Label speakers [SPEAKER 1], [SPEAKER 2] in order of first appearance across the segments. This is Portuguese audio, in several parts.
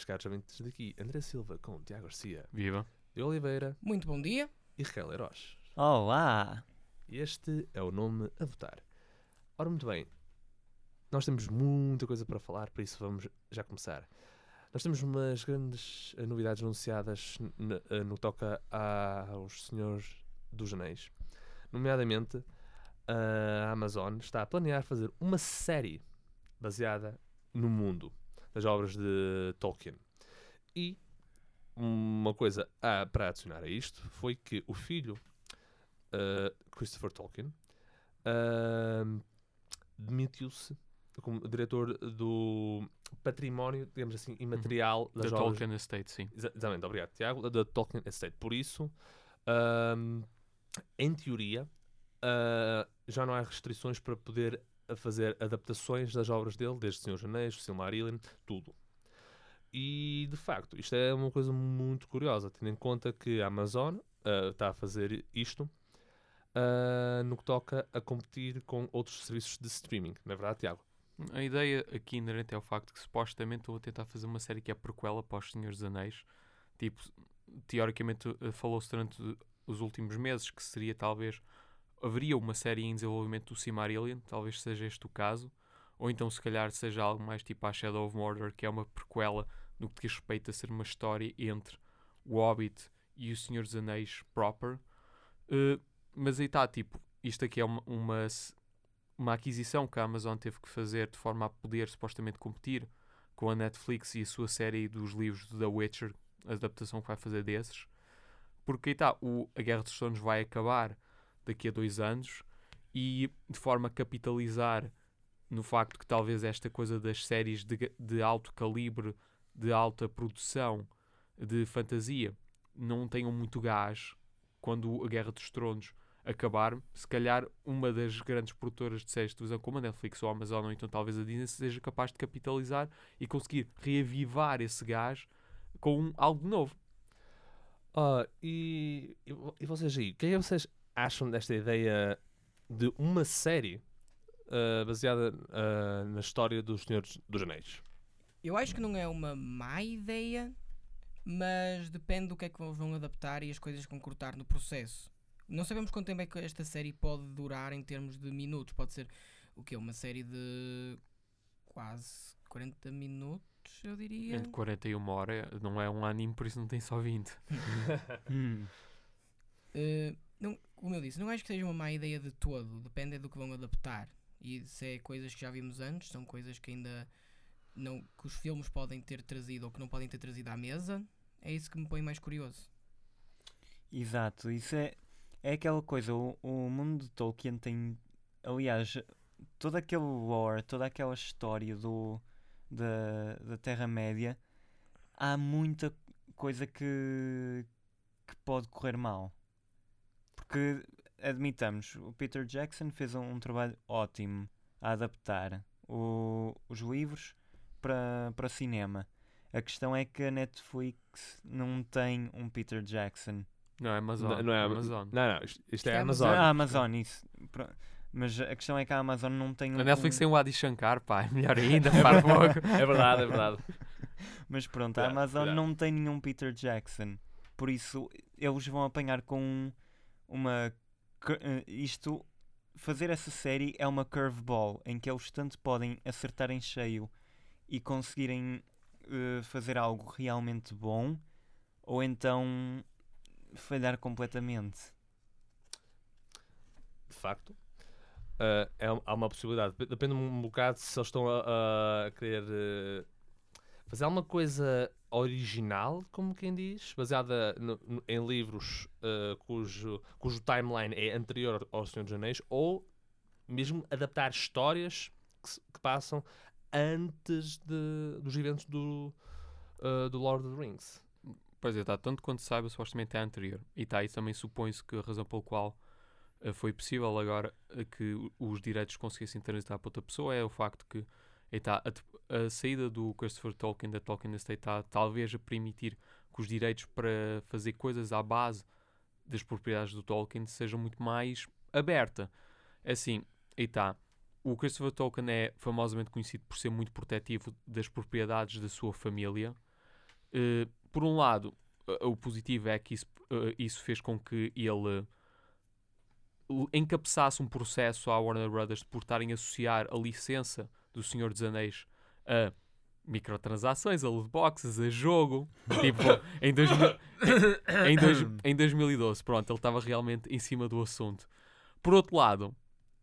[SPEAKER 1] Vez, caros ouvintes daqui, André Silva com Tiago Garcia,
[SPEAKER 2] Viva.
[SPEAKER 1] de Oliveira
[SPEAKER 3] Muito bom dia.
[SPEAKER 1] e Raquel Leiroz.
[SPEAKER 4] Olá!
[SPEAKER 1] Este é o nome a votar. Ora, muito bem, nós temos muita coisa para falar, por isso vamos já começar. Nós temos umas grandes eh, novidades anunciadas n- eh, no que toca a- aos Senhores dos Anéis. Nomeadamente, a Amazon está a planear fazer uma série baseada no mundo das obras de Tolkien. E uma coisa a- para adicionar a isto foi que o filho uh, Christopher Tolkien uh, demitiu-se como diretor do património, digamos assim, imaterial
[SPEAKER 2] Da
[SPEAKER 1] das obras.
[SPEAKER 2] Tolkien Estate, sim.
[SPEAKER 1] Exa- Exatamente, obrigado, Tiago, da Tolkien Estate. Por isso, um, em teoria, uh, já não há restrições para poder a fazer adaptações das obras dele, desde Senhor Anéis, Silmarillion, tudo. E, de facto, isto é uma coisa muito curiosa, tendo em conta que a Amazon uh, está a fazer isto uh, no que toca a competir com outros serviços de streaming. Não é verdade, Tiago?
[SPEAKER 2] A ideia aqui inerente é o facto que supostamente estão a tentar fazer uma série que é prequela para os Senhores dos Anéis. Tipo, teoricamente eh, falou-se durante os últimos meses que seria talvez haveria uma série em desenvolvimento do Silmarillion, talvez seja este o caso, ou então se calhar seja algo mais tipo a Shadow of Mordor, que é uma prequela no que diz respeito a ser uma história entre o Hobbit e o Senhor dos Anéis proper. Eh, mas aí está, tipo, isto aqui é uma, uma, uma aquisição que a Amazon teve que fazer de forma a poder supostamente competir com a Netflix e a sua série dos livros de The Witcher, a adaptação que vai fazer desses. Porque aí está, o, a Guerra dos Tronos vai acabar daqui a dois anos e de forma a capitalizar no facto que talvez esta coisa das séries de, de alto calibre, de alta produção, de fantasia, não tenham muito gás quando a Guerra dos Tronos acabar, se calhar uma das grandes produtoras de séries de televisão, como a Netflix ou a Amazon, ou então talvez a Disney, seja capaz de capitalizar e conseguir reavivar esse gás com algo novo.
[SPEAKER 1] Ah, e, e vo- vocês aí, o que é vocês acham desta ideia de uma série ah, baseada ah, na história dos Senhores dos Anéis?
[SPEAKER 3] Eu acho que não é uma má ideia, mas depende do que é que eles vão adaptar e as coisas que vão cortar no processo. Não sabemos quanto tempo é que esta série pode durar em termos de minutos. Pode ser o quê? Uma série de quase 40 minutos, eu diria.
[SPEAKER 2] Entre 40 e uma hora, não é um anime, por isso não tem só 20.
[SPEAKER 4] Hum.
[SPEAKER 3] Eh, não, como eu disse, não acho que seja uma má ideia de todo. Depende do que vão adaptar. E se é coisas que já vimos antes, são coisas que ainda não que os filmes podem ter trazido ou que não podem ter trazido à mesa. É isso que me põe mais curioso.
[SPEAKER 4] Exato, isso é, é aquela coisa. O, o mundo de Tolkien tem, aliás, todo aquele lore, toda aquela história do, da, da Terra-média. Há muita coisa que, que pode correr mal. Porque, admitamos, o Peter Jackson fez um, um trabalho ótimo a adaptar o- os livros para, para cinema. A questão é que a Netflix não tem um Peter Jackson.
[SPEAKER 2] Não, é Amazon.
[SPEAKER 1] Não, não é
[SPEAKER 2] Amazon.
[SPEAKER 1] Não, não, isto, isto é
[SPEAKER 3] é
[SPEAKER 1] a
[SPEAKER 3] Amazon.
[SPEAKER 1] Amazon.
[SPEAKER 4] Ah, a Amazon, isso. Pro- Mas a questão é que a Amazon não tem um.
[SPEAKER 2] A Netflix
[SPEAKER 4] um-
[SPEAKER 2] tem o Adi Shankar, pá, é melhor ainda, para fogo.
[SPEAKER 1] É verdade, é verdade.
[SPEAKER 4] Mas pronto, a Amazon
[SPEAKER 1] cuidado.
[SPEAKER 4] não tem nenhum Peter Jackson. Por isso, eles vão apanhar com uma. eh, Isto. Fazer essa série é uma curveball em que eles tanto podem acertar em cheio e conseguirem eh, fazer algo realmente bom, ou então falhar completamente.
[SPEAKER 1] De facto. Ah, é, há uma possibilidade. Dep- Depende um bocado se eles estão a, a querer eh, fazer alguma coisa original, como quem diz, baseada no- no- em livros uh, cujo, cujo timeline é anterior ao Senhor dos Anéis, ou mesmo adaptar histórias que, que passam antes de- dos eventos do, uh, do Lord of the Rings.
[SPEAKER 2] Pois é, tá, tanto quanto saiba, supostamente é anterior. E tá, e também supõe-se que a razão pelo qual eh, foi possível agora que os direitos conseguissem transitar para outra pessoa é o facto que e tá, a, saída do Christopher Tolkien da Tolkien Estate está talvez a permitir que os direitos para fazer coisas à base das propriedades do Tolkien sejam muito mais aberta. Assim, aí está. O Christopher Tolkien é famosamente conhecido por ser muito protetivo das propriedades da sua família. Eh, por um lado, eh, o positivo é que isso, eh, isso fez com que ele encabeçasse um processo à Warner Brothers por estarem a associar a licença do Senhor dos Anéis a microtransações, a loot boxes, a jogo. tipo, em, 2000 em, dois, em 2012, pronto, ele estava realmente em cima do assunto. Por outro lado,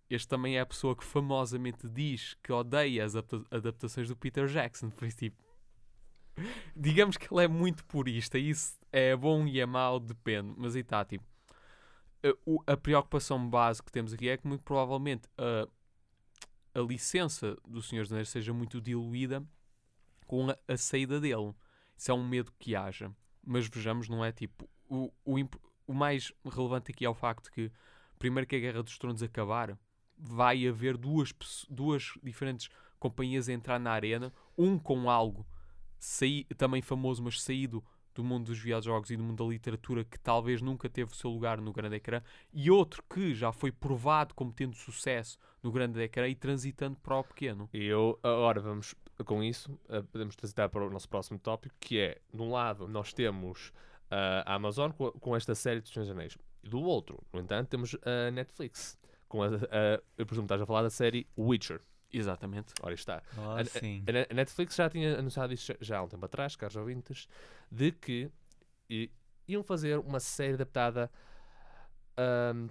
[SPEAKER 2] este também é a pessoa que famosamente diz que odeia as adapta- adaptações do Peter Jackson, por isso, tipo, digamos que ele é muito purista, isso é bom e é mau, depende, mas aí está, tipo, a, a preocupação base que temos aqui é que muito provavelmente a licença do Senhor dos seja muito diluída com a, a saída dele. Isso é um medo que haja. Mas vejamos, não é tipo. O, o, o mais relevante aqui é o facto que, primeiro que a Guerra dos Tronos acabar, vai haver duas, duas diferentes companhias a entrar na arena, um com algo saí, também famoso, mas saído do mundo dos videojogos e do mundo da literatura que talvez nunca teve o seu lugar no grande ecrã, e outro que já foi provado como tendo sucesso no grande ecrã e transitando para o pequeno.
[SPEAKER 1] E eu, agora vamos, com isso, eh, podemos transitar para o nosso próximo tópico, que é, de um lado, nós temos ah, a Amazon com, esta série dos Anéis. E do outro, no entanto, temos a Netflix. Com a, a- eu presumo que estás a falar da série Witcher.
[SPEAKER 2] Exatamente.
[SPEAKER 1] Ora está.
[SPEAKER 4] Oh,
[SPEAKER 1] A- a-
[SPEAKER 4] sim.
[SPEAKER 1] A Ne- a Netflix já tinha anunciado isso já- há um tempo atrás, caros ouvintes, de que i- iam fazer uma série adaptada ahm,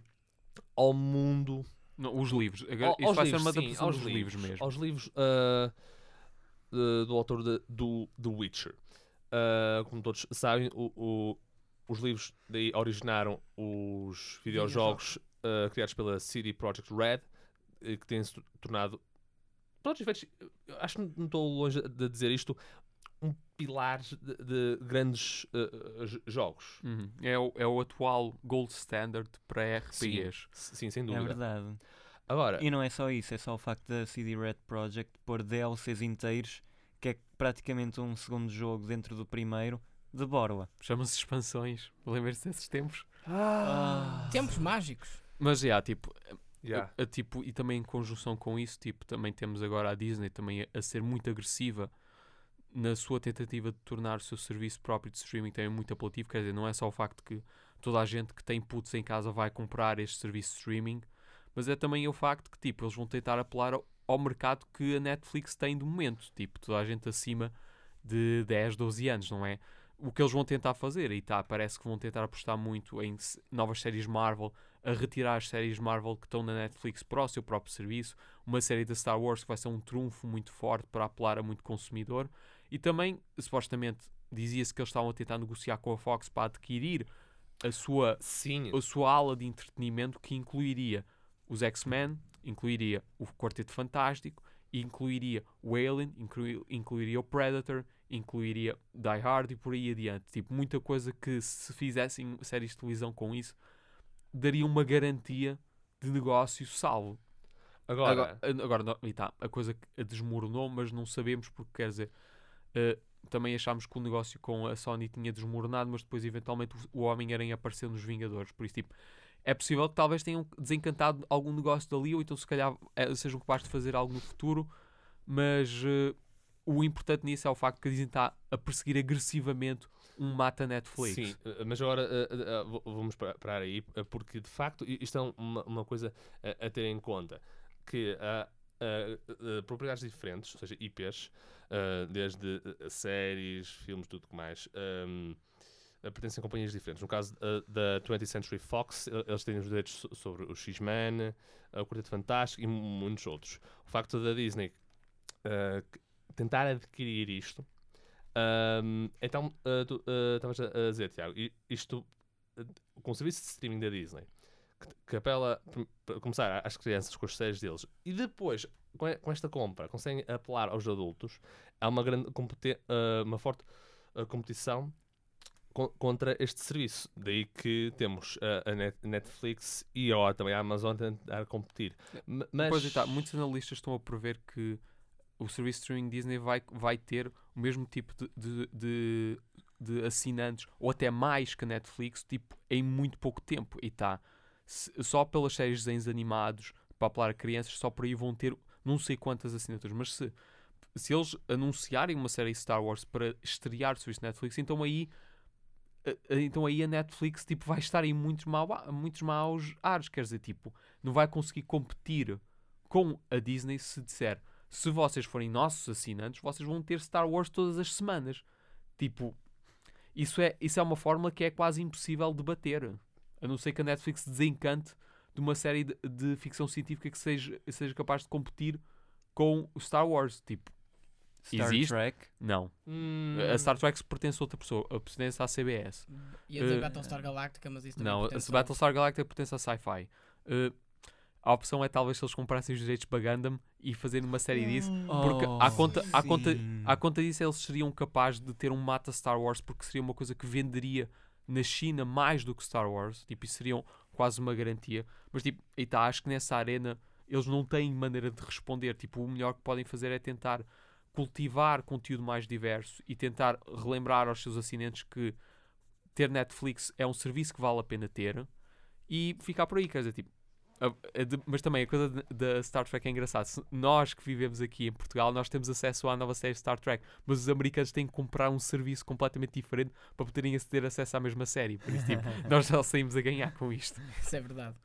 [SPEAKER 1] ao mundo
[SPEAKER 2] Não, os livros. Agora,
[SPEAKER 1] Ao-
[SPEAKER 2] isto
[SPEAKER 1] aos
[SPEAKER 2] vai
[SPEAKER 1] livros,
[SPEAKER 2] ser uma
[SPEAKER 1] sim,
[SPEAKER 2] adaptação
[SPEAKER 1] aos
[SPEAKER 2] dos livros, mesmo.
[SPEAKER 1] Aos livros ah, de- do autor de- do The Witcher. Ah, como todos sabem, o- o- os livros daí originaram os videojogos ah, criados pela CD Projekt Red, eh, que têm-se tor- tornado, todos os efeitos, eu acho que não estou longe de dizer isto, um pilar de, de grandes ah, ah, j- jogos.
[SPEAKER 2] Uhum. É, o, é o atual gold standard para RPGs.
[SPEAKER 1] Sim, sem
[SPEAKER 4] É
[SPEAKER 1] dúvida.
[SPEAKER 4] verdade.
[SPEAKER 1] Agora,
[SPEAKER 4] E não é só isso, é só o facto da CD Red Project pôr DLCs inteiros, que é praticamente um segundo jogo dentro do primeiro, de borla.
[SPEAKER 2] Chamam-se expansões. Lembras-te desses tempos?
[SPEAKER 4] Ah.
[SPEAKER 3] Tempos mágicos.
[SPEAKER 2] Mas, já, tipo,
[SPEAKER 1] já.
[SPEAKER 2] a- a tipo, e também em conjunção com isso, tipo, também temos agora a Disney também a, a ser muito agressiva na sua tentativa de tornar o seu serviço próprio de streaming também muito apelativo. Quer dizer, não é só o facto que toda a gente que tem putos em casa vai comprar este serviço de streaming, mas é também o facto que, tipo, eles vão tentar apelar ao, ao mercado que a Netflix tem de momento. Tipo, toda a gente acima de 10, 12 anos, não é? O que eles vão tentar fazer, e tá, parece que vão tentar apostar muito em novas séries Marvel, a retirar as séries Marvel que estão na Netflix para o seu próprio serviço, uma série da Star Wars que vai ser um trunfo muito forte para apelar a muito consumidor, e também, supostamente, dizia-se que eles estavam a tentar negociar com a Fox para adquirir a sua,
[SPEAKER 1] Sim,
[SPEAKER 2] a sua ala de entretenimento que incluiria os X-Men, incluiria o Quarteto Fantástico, incluiria o Alien, inclui- incluiria o Predator, incluiria Die Hard e por aí adiante. Tipo, muita coisa que se fizessem séries de televisão com isso, daria uma garantia de negócio salvo.
[SPEAKER 1] agora,
[SPEAKER 2] Agora, agora não- e tá, a coisa que desmoronou, mas não sabemos porque, quer dizer, eh, também achámos que o negócio com a Sony tinha desmoronado, mas depois eventualmente o, Homem-Aranha apareceu nos Vingadores. Por isso, tipo, é possível que talvez tenham desencantado algum negócio dali, ou então se calhar eh, sejam capazes de fazer algo no futuro, mas eh, o importante nisso é o facto que a Disney está a perseguir agressivamente um mata Netflix.
[SPEAKER 1] Sim, eh, mas agora eh, v- vamos pa- parar aí, eh, porque de facto isto é um- uma, uma coisa a, a ter em conta, que há eh, propriedades diferentes, ou seja, IPs, desde séries, filmes, tudo que mais, ehm, eh, pertencem a companhias diferentes. No caso da 20th Century Fox, eles têm os direitos so- sobre o X-Men, o Quarteto Fantástico e mu- muitos outros. O facto da Disney tentar adquirir isto Ahm, então, ah, tu ah, estavas a, a dizer, Tiago, isto ah, com o serviço de streaming da Disney, que, que apela para começar às crianças com as séries deles, e depois, com, com esta compra, conseguem apelar aos adultos, há uma, grande uma forte competição co- contra este serviço. Daí que temos a, a Net- Netflix e também a Amazon a tentar competir. Mas,
[SPEAKER 2] Pois está, muitos analistas estão a prever que o serviço streaming Disney vai, vai ter o mesmo tipo de, de, de, de assinantes, ou até mais que a Netflix, tipo, em muito pouco tempo. E está, só pelas séries de desenhos animados, para apelar a crianças, só por aí vão ter não sei quantas assinaturas. Mas se, se eles anunciarem uma série Star Wars para estrear o serviço Netflix, então aí a- a- então aí a Netflix tipo, vai estar em muitos, mau, muitos maus ares, quer dizer, tipo, não vai conseguir competir com a Disney se disser se vocês forem nossos assinantes, vocês vão ter Star Wars todas as semanas. Tipo, isso é, isso é uma fórmula que é quase impossível de bater. A não ser que a Netflix se desencante de uma série de, de ficção científica que seja, seja capaz de competir com o Star Wars. Tipo,
[SPEAKER 4] Star
[SPEAKER 2] Existe?
[SPEAKER 4] Trek.
[SPEAKER 2] não.
[SPEAKER 1] Hum,
[SPEAKER 2] A Star Trek pertence a outra pessoa, a pertence à CBS.
[SPEAKER 3] Ia dizer
[SPEAKER 2] Eh,
[SPEAKER 3] Battlestar Galactica, mas isso também
[SPEAKER 2] Não, a Battlestar Galactica pertence à Sci-Fi. Uh, a opção é talvez se eles comprassem os direitos para Gundam e fazerem uma série disso. Porque à conta- à conta-. À conta disso, eles seriam capazes de ter um mata Star Wars porque seria uma coisa que venderia na China mais do que Star Wars. Tipo, isso seriam quase uma garantia. Mas, tipo, e tá, acho que nessa arena eles não têm maneira de responder. Tipo, o melhor que podem fazer é tentar cultivar conteúdo mais diverso e tentar relembrar aos seus assinantes que ter Netflix é um serviço que vale a pena ter e ficar por aí. Quer dizer, tipo, mas também a coisa da Star Trek é engraçada. Nós que vivemos aqui em Portugal, nós temos acesso à nova série Star Trek, mas os americanos têm que comprar um serviço completamente diferente para poderem ter acesso à mesma série. Por isso, tipo, nós já saímos a ganhar com isto.
[SPEAKER 3] Isso é verdade.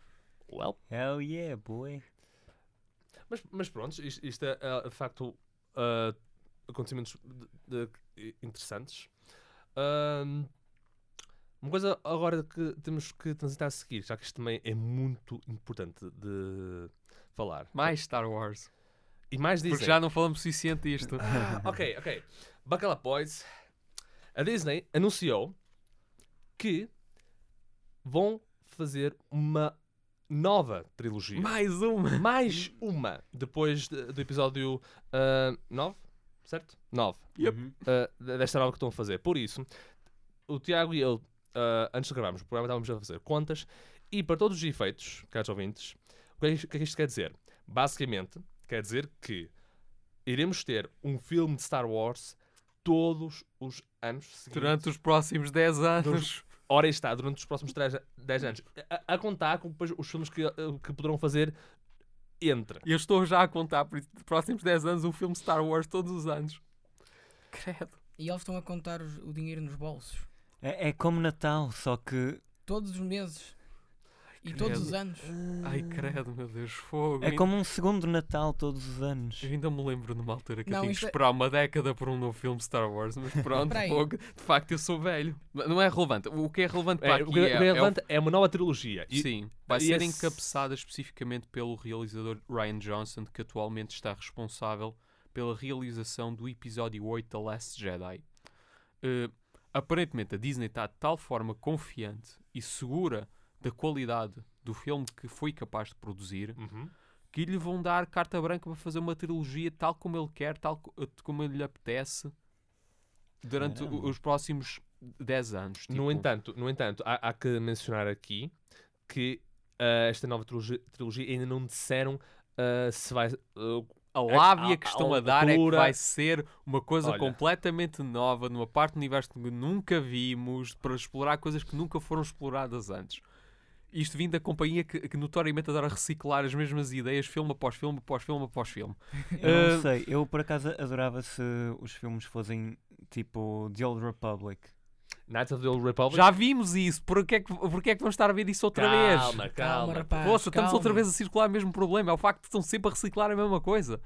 [SPEAKER 1] well,
[SPEAKER 4] Hell yeah, boy.
[SPEAKER 1] Mas, mas pronto, isto, isto é, é, de facto ah, acontecimentos de- de- interessantes. Ahm, uma coisa agora que temos que transitar a seguir, já que isto também é muito importante de falar.
[SPEAKER 2] Mais Star Wars.
[SPEAKER 1] E mais Disney.
[SPEAKER 2] Porque já não falamos o suficiente disto.
[SPEAKER 1] Ah, ok, ok. Up, boys. A Disney anunciou que vão fazer uma nova trilogia.
[SPEAKER 2] Mais uma.
[SPEAKER 1] Mais uma. Depois de- do episódio 9, certo? 9.
[SPEAKER 2] Yep.
[SPEAKER 1] Uh, desta nova que estão a fazer. Por isso, o Tiago e eu, uh, antes de gravarmos o programa, estávamos a fazer contas e para todos os efeitos, caros ouvintes, o que é, isto- o que é que isto quer dizer? Basicamente, quer dizer que iremos ter um filme de Star Wars todos os anos seguintes.
[SPEAKER 2] Durante os próximos 10 anos.
[SPEAKER 1] Ora aí está, durante os próximos 10 anos. A, a contar com depois os filmes que, uh, que poderão fazer entre.
[SPEAKER 2] Eu estou já a contar por próximos 10 anos um filme Star Wars todos os anos. Credo.
[SPEAKER 3] E eles estão a contar o dinheiro nos bolsos.
[SPEAKER 4] É, é como Natal, só que
[SPEAKER 3] Todos os meses. E todos os anos.
[SPEAKER 2] Ai, credo, meu Deus, fogo.
[SPEAKER 4] é como um segundo Natal todos os anos.
[SPEAKER 2] Eu ainda me lembro numa altura que
[SPEAKER 3] Não,
[SPEAKER 2] eu tinha que
[SPEAKER 3] é-
[SPEAKER 2] esperar uma década por um novo filme Star Wars, mas pronto, fogo. de facto eu sou velho. Não é relevante. O que é relevante para
[SPEAKER 1] É, o
[SPEAKER 2] aqui
[SPEAKER 1] que é,
[SPEAKER 2] é,
[SPEAKER 1] o que é
[SPEAKER 2] é o-
[SPEAKER 1] relevante é uma nova trilogia. E-
[SPEAKER 2] Sim, vai
[SPEAKER 1] e
[SPEAKER 2] ser
[SPEAKER 1] esse-
[SPEAKER 2] encabeçada especificamente pelo realizador Ryan Johnson, que atualmente está responsável pela realização do episódio 8 da Last Jedi. Eh, aparentemente, a Disney está de tal forma confiante e segura da qualidade do filme que foi capaz de produzir
[SPEAKER 1] Uhum.
[SPEAKER 2] que lhe vão dar carta branca para fazer uma trilogia tal como ele quer, tal eh, como ele lhe apetece durante
[SPEAKER 4] Caramba.
[SPEAKER 2] os próximos 10 anos.
[SPEAKER 1] No
[SPEAKER 2] tipo.
[SPEAKER 1] entanto, no entanto há, há que mencionar aqui que ah, esta nova trilogia, trilogia ainda não disseram ah, se vai. ah,
[SPEAKER 2] A lábia
[SPEAKER 1] a-
[SPEAKER 2] que
[SPEAKER 1] a
[SPEAKER 2] estão a dar é que vai ser uma coisa
[SPEAKER 1] Olha.
[SPEAKER 2] completamente nova, numa parte do universo que nunca vimos, para explorar coisas que nunca foram exploradas antes. Isto vindo da companhia que, que notoriamente adora reciclar as mesmas ideias, filme após filme, após filme, após filme.
[SPEAKER 4] Eu
[SPEAKER 2] Eh,
[SPEAKER 4] não sei, eu por acaso adorava se os filmes fossem tipo The Old Republic.
[SPEAKER 1] Knights of the Old Republic.
[SPEAKER 2] Já vimos isso, porquê é que, porquê é que vamos estar a ver isso outra vez?
[SPEAKER 1] calma,
[SPEAKER 3] Calma,
[SPEAKER 1] calma.
[SPEAKER 3] rapaz.
[SPEAKER 2] Poxa, estamos
[SPEAKER 3] calma.
[SPEAKER 2] outra vez a circular o mesmo problema. É o facto de estão sempre a reciclar a mesma coisa.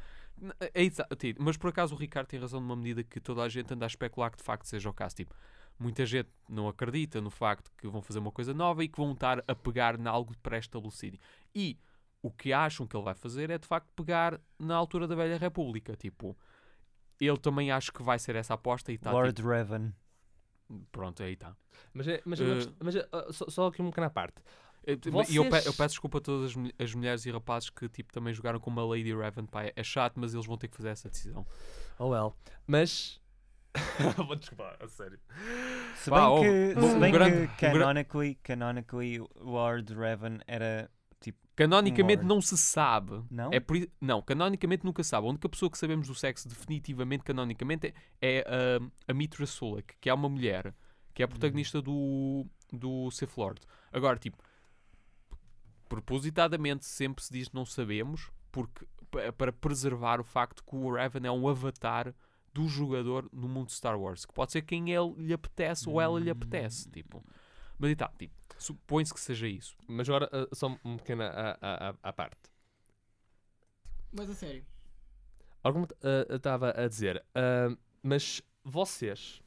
[SPEAKER 2] É isso, Tito, Mas por acaso o Ricardo tem razão numa medida que toda a gente anda a especular que de facto seja o caso. Tipo, muita gente não acredita no facto que vão fazer uma coisa nova e que vão estar a pegar em algo pré-estabelecido. E o que acham que ele vai fazer é de facto pegar na altura da Velha República. Tipo, Eu também acho que vai ser essa aposta e está.
[SPEAKER 4] Lord Revan.
[SPEAKER 2] Pronto, aí está.
[SPEAKER 1] Mas, é, mas, é
[SPEAKER 2] Eh,
[SPEAKER 1] quest- mas é, ah, só, só aqui um pequena parte.
[SPEAKER 2] E eu, pe-
[SPEAKER 1] Vocês-
[SPEAKER 2] eu peço desculpa a todas as, as mulheres e rapazes que tipo, também jogaram com uma Lady Raven. Pá, é chato, mas eles vão ter que fazer essa decisão.
[SPEAKER 1] Oh well. Mas. Vou desculpar, a sério.
[SPEAKER 4] Se
[SPEAKER 2] Pá,
[SPEAKER 4] bem
[SPEAKER 2] houve-
[SPEAKER 4] que,
[SPEAKER 2] um
[SPEAKER 4] se bem
[SPEAKER 2] grande-
[SPEAKER 4] que
[SPEAKER 2] um gra-
[SPEAKER 4] canonically, canonically Lord Revan era tipo.
[SPEAKER 2] Canonicamente não se sabe.
[SPEAKER 4] Não?
[SPEAKER 2] É por não, canonicamente nunca se sabe. A única pessoa que sabemos do sexo definitivamente, canonicamente, é, é a, a Mitra Sulek, que é uma mulher, que é a protagonista do, do Sith Lord. Agora, tipo, propositadamente sempre se diz não sabemos, porque pa- para preservar o facto que o Raven é um avatar do jogador no mundo de Star Wars, que pode ser quem ele lhe apetece ou ela lhe apetece, tipo. Mas e tal, tipo, supõe-se que seja isso.
[SPEAKER 1] Mas agora, ah, só um pequena à, à, parte.
[SPEAKER 3] Mas a sério.
[SPEAKER 1] Algum eu estava a dizer, ah, mas vocês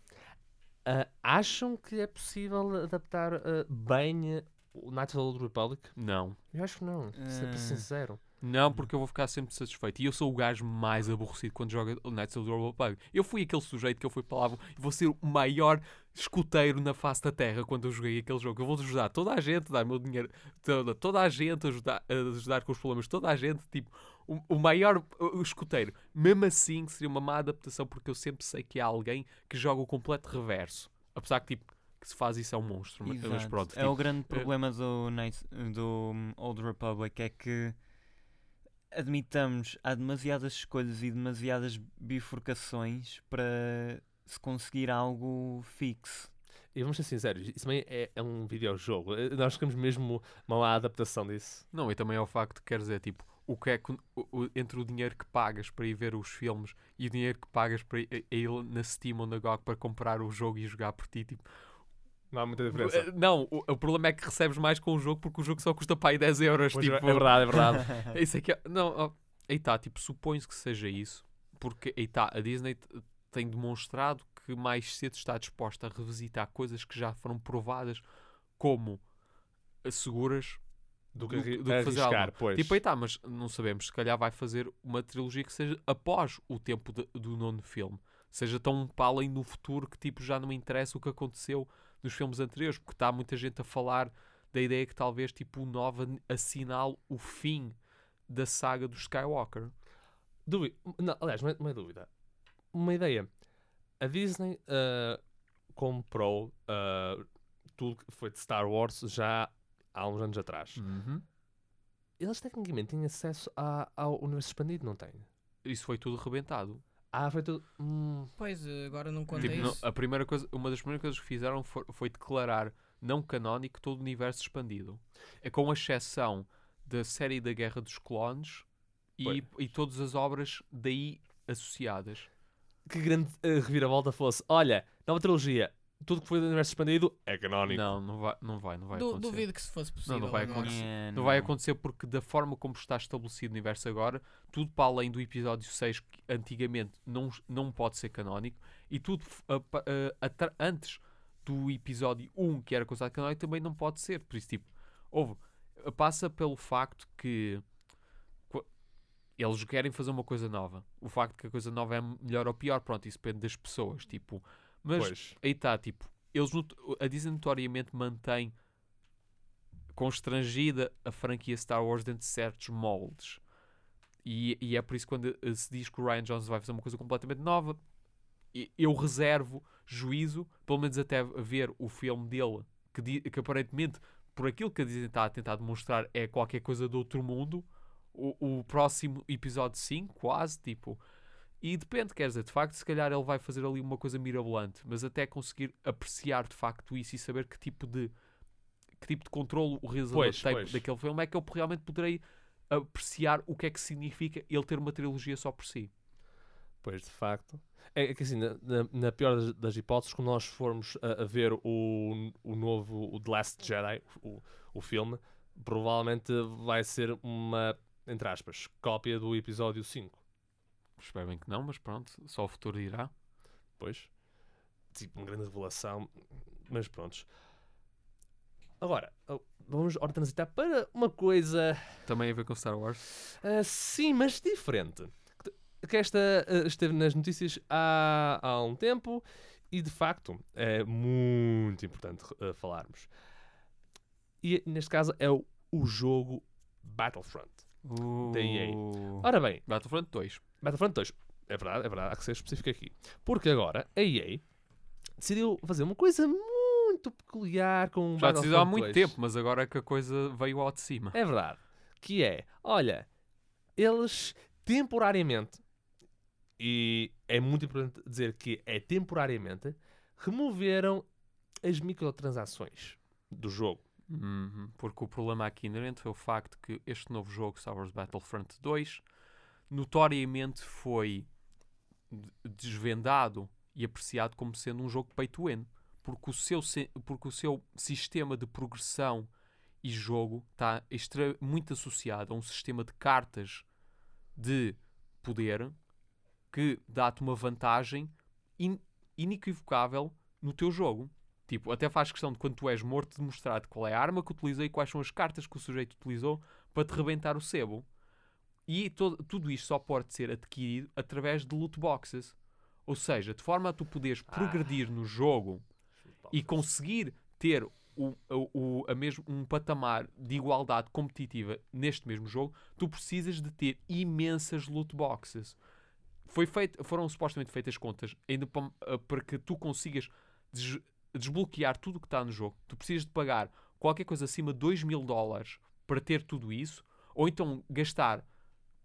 [SPEAKER 1] acham que é possível adaptar bem o Knights of the Old Republic?
[SPEAKER 2] Não.
[SPEAKER 1] Eu acho que não, sempre
[SPEAKER 4] Ah.
[SPEAKER 1] sincero.
[SPEAKER 2] Não, porque eu vou ficar sempre satisfeito. E eu sou o gajo mais aborrecido quando joga o Knights of the Old Republic. Eu fui aquele sujeito que eu fui para lá e vou ser o maior escuteiro na face da terra quando eu joguei aquele jogo. Eu vou ajudar toda a gente, dar meu dinheiro, toda, toda a gente, ajudar, ajudar com os problemas, toda a gente, tipo, o, o maior uh, escuteiro. Mesmo assim, seria uma má adaptação porque eu sempre sei que há alguém que joga o completo reverso. Apesar que, tipo, que se faz isso é um monstro. mas- pronto,
[SPEAKER 4] é
[SPEAKER 2] tipo,
[SPEAKER 4] o grande problema do, do hum, Old Republic é que admitamos há demasiadas escolhas e demasiadas bifurcações para se conseguir algo fixo.
[SPEAKER 1] E vamos ser sinceros, isso também é, é um videojogo. Eh, Nós queremos mesmo uma má adaptação disso.
[SPEAKER 2] Não, e também é o facto, quer dizer, tipo, o que é que, o- entre o dinheiro que pagas para ir ver os filmes e o dinheiro que pagas para ir, a ir na Steam ou na GOG para comprar o jogo e jogar por ti, tipo,
[SPEAKER 1] Não há muita diferença.
[SPEAKER 2] eh, não, o, o problema é que recebes mais com o jogo porque o jogo só custa para aí 10 euros,
[SPEAKER 1] Pois
[SPEAKER 2] tipo,
[SPEAKER 1] é verdade, é verdade.
[SPEAKER 2] isso é que é- não, ó, aí está, tipo, supõe-se que seja isso, porque aí está, a Disney tem demonstrado que mais cedo está disposta a revisitar coisas que já foram provadas como seguras
[SPEAKER 1] Do que,
[SPEAKER 2] Do do que fazer
[SPEAKER 1] arriscar,
[SPEAKER 2] algo.
[SPEAKER 1] pois.
[SPEAKER 2] Tipo, aí está, mas não sabemos. Se calhar vai fazer uma trilogia que seja após o tempo de- do nono filme. Seja tão para além no futuro que tipo, já não me interessa o que aconteceu nos filmes anteriores. Porque está muita gente a falar da ideia que talvez tipo, o Nova assinale o fim da saga do Skywalker.
[SPEAKER 1] Dúvida. Não, aliás, não é, não é dúvida. Uma ideia. A Disney ah, comprou ah, tudo que foi de Star Wars já há uns anos atrás.
[SPEAKER 2] Uhum.
[SPEAKER 1] Eles tecnicamente têm acesso ao universo expandido, não têm?
[SPEAKER 2] Isso foi tudo rebentado.
[SPEAKER 1] Ah, foi tudo. Hum,
[SPEAKER 3] Pois, agora não conta
[SPEAKER 2] Tipo, não-
[SPEAKER 3] isso.
[SPEAKER 2] a primeira coisa, uma das primeiras coisas que fizeram foi, foi declarar não canónico todo o universo expandido. É com exceção da série da Guerra dos Clones e, e todas as obras daí associadas.
[SPEAKER 1] que grande ah, reviravolta fosse. Olha, nova trilogia. Tudo que foi do universo expandido é canónico.
[SPEAKER 2] Não, não vai, não vai, não vai
[SPEAKER 3] Du-
[SPEAKER 2] acontecer.
[SPEAKER 3] duvido que se fosse possível.
[SPEAKER 2] não vai
[SPEAKER 3] agora.
[SPEAKER 2] acontecer.
[SPEAKER 4] É,
[SPEAKER 2] Não vai acontecer porque da forma como está estabelecido o universo agora, tudo para além do episódio 6, que antigamente não, não pode ser canónico, e tudo a- atra- antes do episódio 1, que era considerado canónico, também não pode ser. Por isso, tipo, houve, passa pelo facto que qu- eles querem fazer uma coisa nova. O facto que a coisa nova é melhor ou pior, pronto, isso depende das pessoas, tipo, mas
[SPEAKER 1] Pois.
[SPEAKER 2] aí está, tipo, eles a Disney notoriamente mantém constrangida a franquia Star Wars dentro de certos moldes. E, e é por isso que quando se diz que o Ryan Johnson vai fazer uma coisa completamente nova, eu reservo juízo, pelo menos até ver o filme dele, que, que aparentemente, por aquilo que a Disney está a tentar demonstrar, é qualquer coisa de outro mundo. O, o próximo episódio 5, quase, tipo, e depende, quer dizer, de facto, se calhar ele vai fazer ali uma coisa mirabolante, mas até conseguir apreciar de facto isso e saber que tipo de que tipo de controle o realizador
[SPEAKER 1] Pois,
[SPEAKER 2] tem
[SPEAKER 1] pois.
[SPEAKER 2] daquele filme é que eu realmente poderei apreciar o que é que significa ele ter uma trilogia só por si.
[SPEAKER 1] Pois, de facto. É, é que assim, na, na- na pior das, das hipóteses, quando nós formos a, a ver o, o novo o The Last Jedi, o, o filme, provavelmente vai ser uma, entre aspas, cópia do episódio 5.
[SPEAKER 2] Espero bem que não, mas pronto, só o futuro irá.
[SPEAKER 1] Pois. Tipo, uma grande revelação. Mas prontos. Agora, vamos ora transitar para uma coisa
[SPEAKER 2] Também a ver com Star Wars.
[SPEAKER 1] ah, sim, mas diferente. Que, esta eh, esteve nas notícias há, há um tempo e de facto é muito importante eh, falarmos. E neste caso é o, o jogo Battlefront. Da EA.
[SPEAKER 4] Uh,
[SPEAKER 1] Ora bem,
[SPEAKER 2] Battlefront 2.
[SPEAKER 1] Battlefront 2. É verdade, é verdade, há que ser específico aqui. Porque agora a EA decidiu fazer uma coisa muito peculiar com o
[SPEAKER 2] Já decidiu há muito
[SPEAKER 1] 2.
[SPEAKER 2] tempo, mas agora é que a coisa veio ao de cima.
[SPEAKER 1] É verdade. Que é, olha, eles temporariamente, e é muito importante dizer que é temporariamente, removeram as microtransações do jogo.
[SPEAKER 2] Uhum, Porque o problema aqui inerente foi o facto que este novo jogo, Star Wars Battlefront 2, notoriamente foi de- desvendado e apreciado como sendo um jogo pay to win. Porque o seu, se- porque o seu sistema de progressão e jogo está extra- muito associado a um sistema de cartas de poder que dá-te uma vantagem in- inequivocável no teu jogo. Tipo, até faz questão de quando tu és morto de mostrar-te qual é a arma que utilizou e quais são as cartas que o sujeito utilizou para te rebentar o sebo. E to- tudo isto só pode ser adquirido através de loot boxes. Ou seja, de forma a tu poderes
[SPEAKER 1] Ah.
[SPEAKER 2] progredir no jogo e conseguir ter o, o, o- a mesmo, um patamar de igualdade competitiva neste mesmo jogo, tu precisas de ter imensas loot boxes. Foi feito, foram supostamente feitas contas ainda para, eh, para que tu consigas des- desbloquear tudo o que está no jogo. Tu precisas de pagar qualquer coisa acima de 2 mil dólares para ter tudo isso, ou então gastar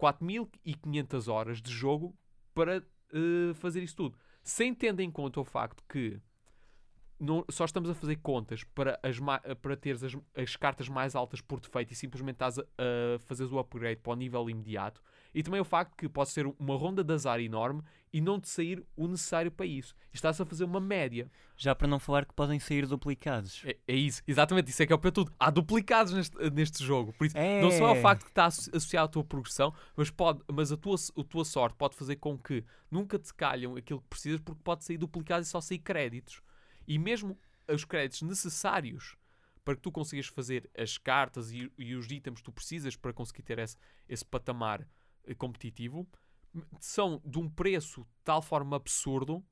[SPEAKER 2] 4.500 horas de jogo para eh, fazer isso tudo. Sem tendo em conta o facto que não- só estamos a fazer contas para, as, para teres as, as cartas mais altas por defeito e simplesmente estás a, a fazeres o upgrade para o nível imediato. E também o facto que pode ser uma ronda de azar enorme e não te sair o necessário para isso. Estás a fazer uma média.
[SPEAKER 4] Já para não falar que podem sair duplicados.
[SPEAKER 2] É, é isso, exatamente, isso é que é o pior de tudo. Há duplicados neste, neste jogo. Por isso,
[SPEAKER 4] É.
[SPEAKER 2] não só é o facto que está asso- associado à tua progressão, mas, pode, mas a, tua, a tua sorte pode fazer com que nunca te calham aquilo que precisas, porque pode sair duplicado e só sair créditos. E mesmo os créditos necessários para que tu consigas fazer as cartas e, e os itens que tu precisas para conseguir ter esse, esse patamar competitivo m- são de um preço de tal forma absurdo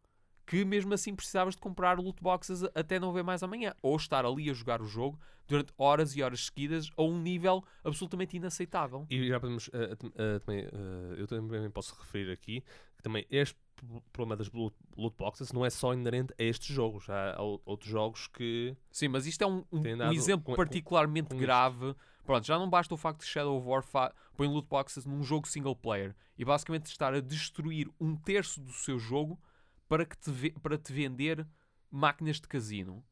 [SPEAKER 2] que mesmo assim precisavas de comprar loot boxes até não ver mais amanhã. Ou estar ali a jogar o jogo durante horas e horas seguidas a um nível absolutamente inaceitável.
[SPEAKER 1] E já podemos eh, tam- eh, também, eh, eu também posso referir aqui que também este pro- problema das loot, loot boxes não é só inerente a estes jogos. Há ou- outros jogos que
[SPEAKER 2] Sim, mas isto é um, um- um exemplo
[SPEAKER 1] com- com-
[SPEAKER 2] particularmente
[SPEAKER 1] com isto.
[SPEAKER 2] grave. Pronto, já não basta o facto de Shadow of War põe loot boxes num jogo single player e basicamente estar a destruir um terço do seu jogo para, que te, para te vender máquinas de casino.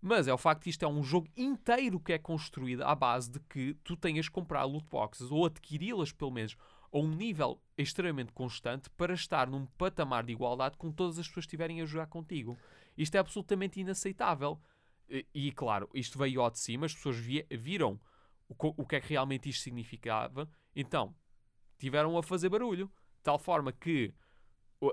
[SPEAKER 2] Mas é o facto que isto é um jogo inteiro que é construído à base de que tu tenhas que comprar loot boxes ou adquiri-las pelo menos a um nível extremamente constante para estar num patamar de igualdade com todas as pessoas que estiverem a jogar contigo. Isto é absolutamente inaceitável. E, e, claro, isto veio ao de cima, as pessoas vi- viram o, que é que realmente isto significava, então tiveram a fazer barulho. De tal forma que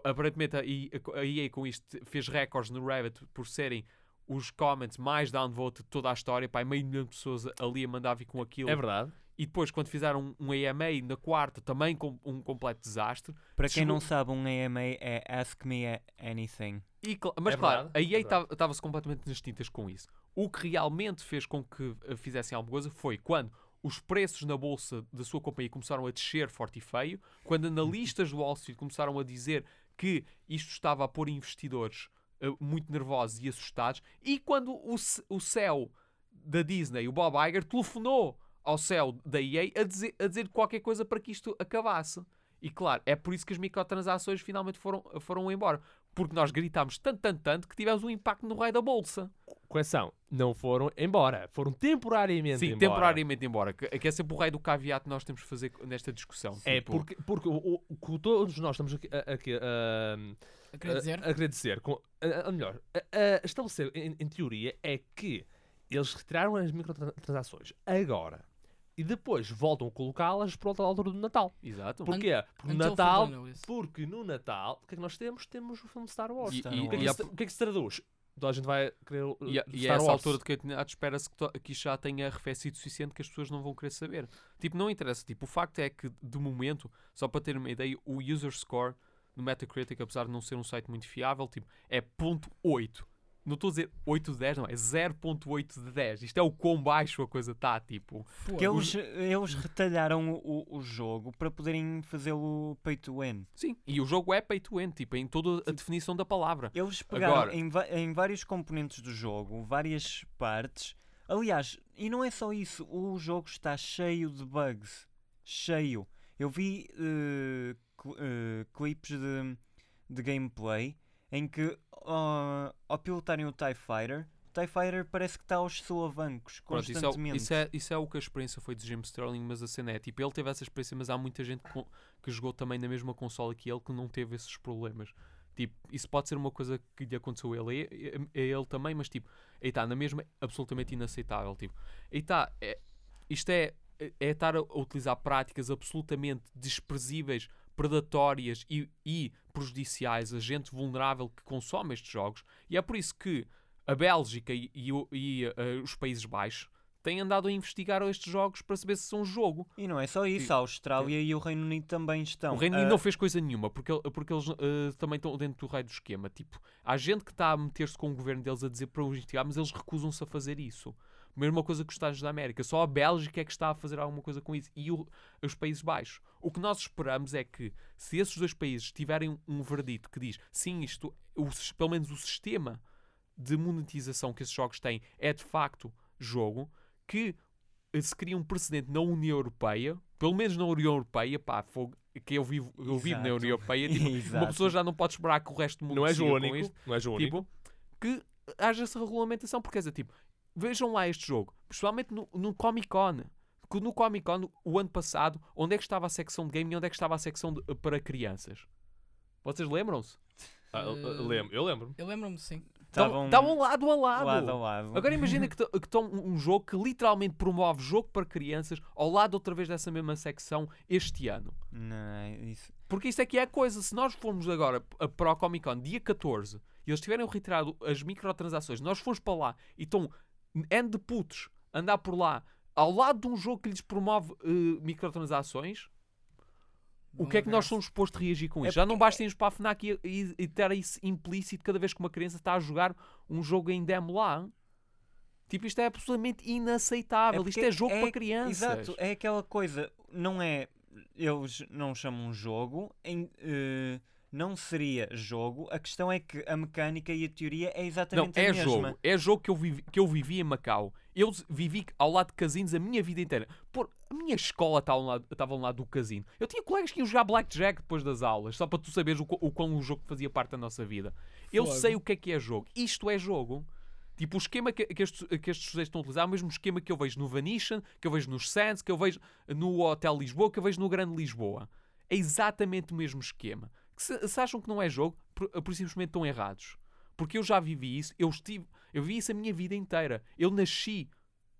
[SPEAKER 2] aparentemente a EA com isto fez recordes no Reddit por serem os comments mais downvote de toda a história. Pá, meio milhão de pessoas ali a mandar vir com aquilo.
[SPEAKER 1] é verdade.
[SPEAKER 2] E depois, quando fizeram um AMA na quarta, também com um completo desastre.
[SPEAKER 4] Para quem não sabe, um AMA é Ask Me Anything.
[SPEAKER 2] E mas
[SPEAKER 1] É
[SPEAKER 2] claro, a
[SPEAKER 1] é
[SPEAKER 2] EA estava-se completamente nas tintas com isso. O que realmente fez com que eh, fizessem alguma coisa foi quando os preços na bolsa da sua companhia começaram a descer forte e feio, quando analistas do Wall Street começaram a dizer que isto estava a pôr investidores eh, muito nervosos e assustados, e quando o, o céu da Disney, o Bob Iger, telefonou ao céu da EA a dizer, a dizer qualquer coisa para que isto acabasse. E claro, é por isso que as microtransações finalmente foram, foram embora. Porque nós gritámos tanto, tanto, tanto que tivemos um impacto no raio da bolsa.
[SPEAKER 1] Correção, não foram embora, foram temporariamente
[SPEAKER 2] Sim,
[SPEAKER 1] embora.
[SPEAKER 2] temporariamente embora. Que, que é sempre o raio do caveat que nós temos que fazer nesta discussão.
[SPEAKER 1] É
[SPEAKER 2] Tipo,
[SPEAKER 1] porque, porque o, o- todos nós estamos aqui, a, aqui, a-
[SPEAKER 3] A querer dizer?
[SPEAKER 1] a, a querer dizer, com, a, a melhor, a, a estabelecer em, em teoria é que eles retiraram as microtransações agora e depois voltam a colocá-las para outra altura do Natal.
[SPEAKER 2] Exato.
[SPEAKER 1] Porquê? Porque no Natal, porque no Natal, o que é que nós temos? Temos o filme Star Wars.
[SPEAKER 2] E-
[SPEAKER 4] Star
[SPEAKER 2] e-
[SPEAKER 1] O que, é que
[SPEAKER 2] e
[SPEAKER 1] isso, o que é que se traduz? toda a gente vai querer uh,
[SPEAKER 2] E, a- e a
[SPEAKER 1] Star
[SPEAKER 2] essa
[SPEAKER 1] Wars.
[SPEAKER 2] altura de campeonato espera-se que, to- que isto já tenha arrefecido o suficiente que as pessoas não vão querer saber. Tipo, não interessa. Tipo, o facto é que, de momento, só para ter uma ideia, o user score no Metacritic, apesar de não ser um site muito fiável, tipo, é .8. Não estou a dizer 8 de 10, não, é 0.8 de 10. Isto é o quão baixo a coisa está, tipo.
[SPEAKER 4] Porque eles, eles retalharam o, o jogo para poderem fazê-lo pay to win.
[SPEAKER 2] Sim, e o jogo é pay to win, tipo, em toda a definição da palavra.
[SPEAKER 4] Eles pegaram
[SPEAKER 2] Agora-
[SPEAKER 4] em, em vários componentes do jogo, várias partes. Aliás, e não é só isso, o jogo está cheio de bugs. Cheio. Eu vi eh, cl- eh, clipes de, de gameplay em que ah, ao pilotarem o TIE Fighter, o TIE Fighter parece que está aos solavancos
[SPEAKER 2] Pronto, isso, é,
[SPEAKER 4] constantemente.
[SPEAKER 2] isso, é, isso é o que a experiência foi de Jim Sterling, mas a cena é tipo, ele teve essa experiência, mas há muita gente com- que jogou também na mesma consola que ele que não teve esses problemas. Tipo, isso pode ser uma coisa que lhe aconteceu a ele, a, a- ele também, mas tipo, aí está, na mesma, absolutamente inaceitável. Tipo, aí está, é, isto é, é estar a utilizar práticas absolutamente desprezíveis, predatórias e, e prejudiciais a gente vulnerável que consome estes jogos, e é por isso que a Bélgica e, e e, eh, os Países Baixos têm andado a investigar estes jogos para saber se são jogo.
[SPEAKER 4] E não é só isso,
[SPEAKER 2] Sim.
[SPEAKER 4] a Austrália e o Reino Unido também estão.
[SPEAKER 2] o Reino Unido
[SPEAKER 4] Ah,
[SPEAKER 2] não fez coisa nenhuma, porque, porque eles eh, também estão dentro do raio do esquema. Tipo, há gente que está a meter-se com o governo deles a dizer para os investigar, mas eles recusam-se a fazer isso. Mesma coisa que os Estados da América. Só a Bélgica é que está a fazer alguma coisa com isso. E o- os Países Baixos. O que nós esperamos é que, se esses dois países tiverem um verdito que diz sim, isto, o pelo menos o sistema de monetização que esses jogos têm é de facto jogo, que eh, se cria um precedente na União Europeia, pelo menos na União Europeia, pá, fogo, que eu vivo, eu vivo na. União Europeia, tipo, uma pessoa já não pode esperar que o resto do mundo
[SPEAKER 1] Não és o único.
[SPEAKER 2] isto,
[SPEAKER 1] Não és o único.
[SPEAKER 2] tipo, que haja essa regulamentação, porque é dizer, tipo, vejam lá este jogo, principalmente no, no Comic Con. Que no Comic Con, o ano passado, onde é que estava a secção de game e onde é que estava a secção de- para crianças? Vocês lembram-se?
[SPEAKER 1] Ah, eu- eu lembro. Eu lembro.
[SPEAKER 3] Eu lembro-me, sim.
[SPEAKER 4] Estavam
[SPEAKER 2] Estavam lado a lado.
[SPEAKER 4] lado a lado.
[SPEAKER 2] Agora imagina que estão um jogo que literalmente promove jogo para crianças ao lado outra vez dessa mesma secção este ano.
[SPEAKER 4] Não, isso.
[SPEAKER 2] Porque isso é que é a coisa. Se nós formos agora a- para o Comic Con dia 14 e eles tiverem retirado as microtransações, nós formos para lá e estão N de putos andar por lá ao lado de um jogo que lhes promove eh, microtransações, o que é que nós somos supostos a reagir com
[SPEAKER 4] É
[SPEAKER 2] isso? Já não basta irmos para a FNAC e, e, e ter isso implícito cada vez que uma criança está a jogar um jogo em demo lá. Tipo, isto é absolutamente inaceitável. isto
[SPEAKER 4] porque
[SPEAKER 2] é jogo para crianças.
[SPEAKER 4] Exato, é aquela coisa, não é. Eles não chamam jogo, em, eh, não seria jogo. A questão é que a mecânica e a teoria é
[SPEAKER 2] Não,
[SPEAKER 4] exatamente
[SPEAKER 2] é
[SPEAKER 4] a mesma.
[SPEAKER 2] jogo. É jogo que eu, vivi, que eu vivi em Macau. Eu vivi ao lado de casinos a minha vida inteira. Por, a minha escola estava estava ao lado do casino. Eu tinha colegas que iam jogar Blackjack depois das aulas, só para tu saberes o, o quão o jogo fazia parte da nossa vida. Eu
[SPEAKER 3] Fogo.
[SPEAKER 2] sei o que é que é jogo. Isto é jogo. Tipo, o esquema que, que estes, que estes sujeitos estão a utilizar é o mesmo esquema que eu vejo no Venetian, que eu vejo nos Sands, que eu vejo no Hotel Lisboa, que eu vejo no Grande Lisboa. É exatamente o mesmo esquema. Que se, se acham que não é jogo, por, por simplesmente estão errados. Porque eu já vivi isso, eu estive, eu vi isso a minha vida inteira. Eu nasci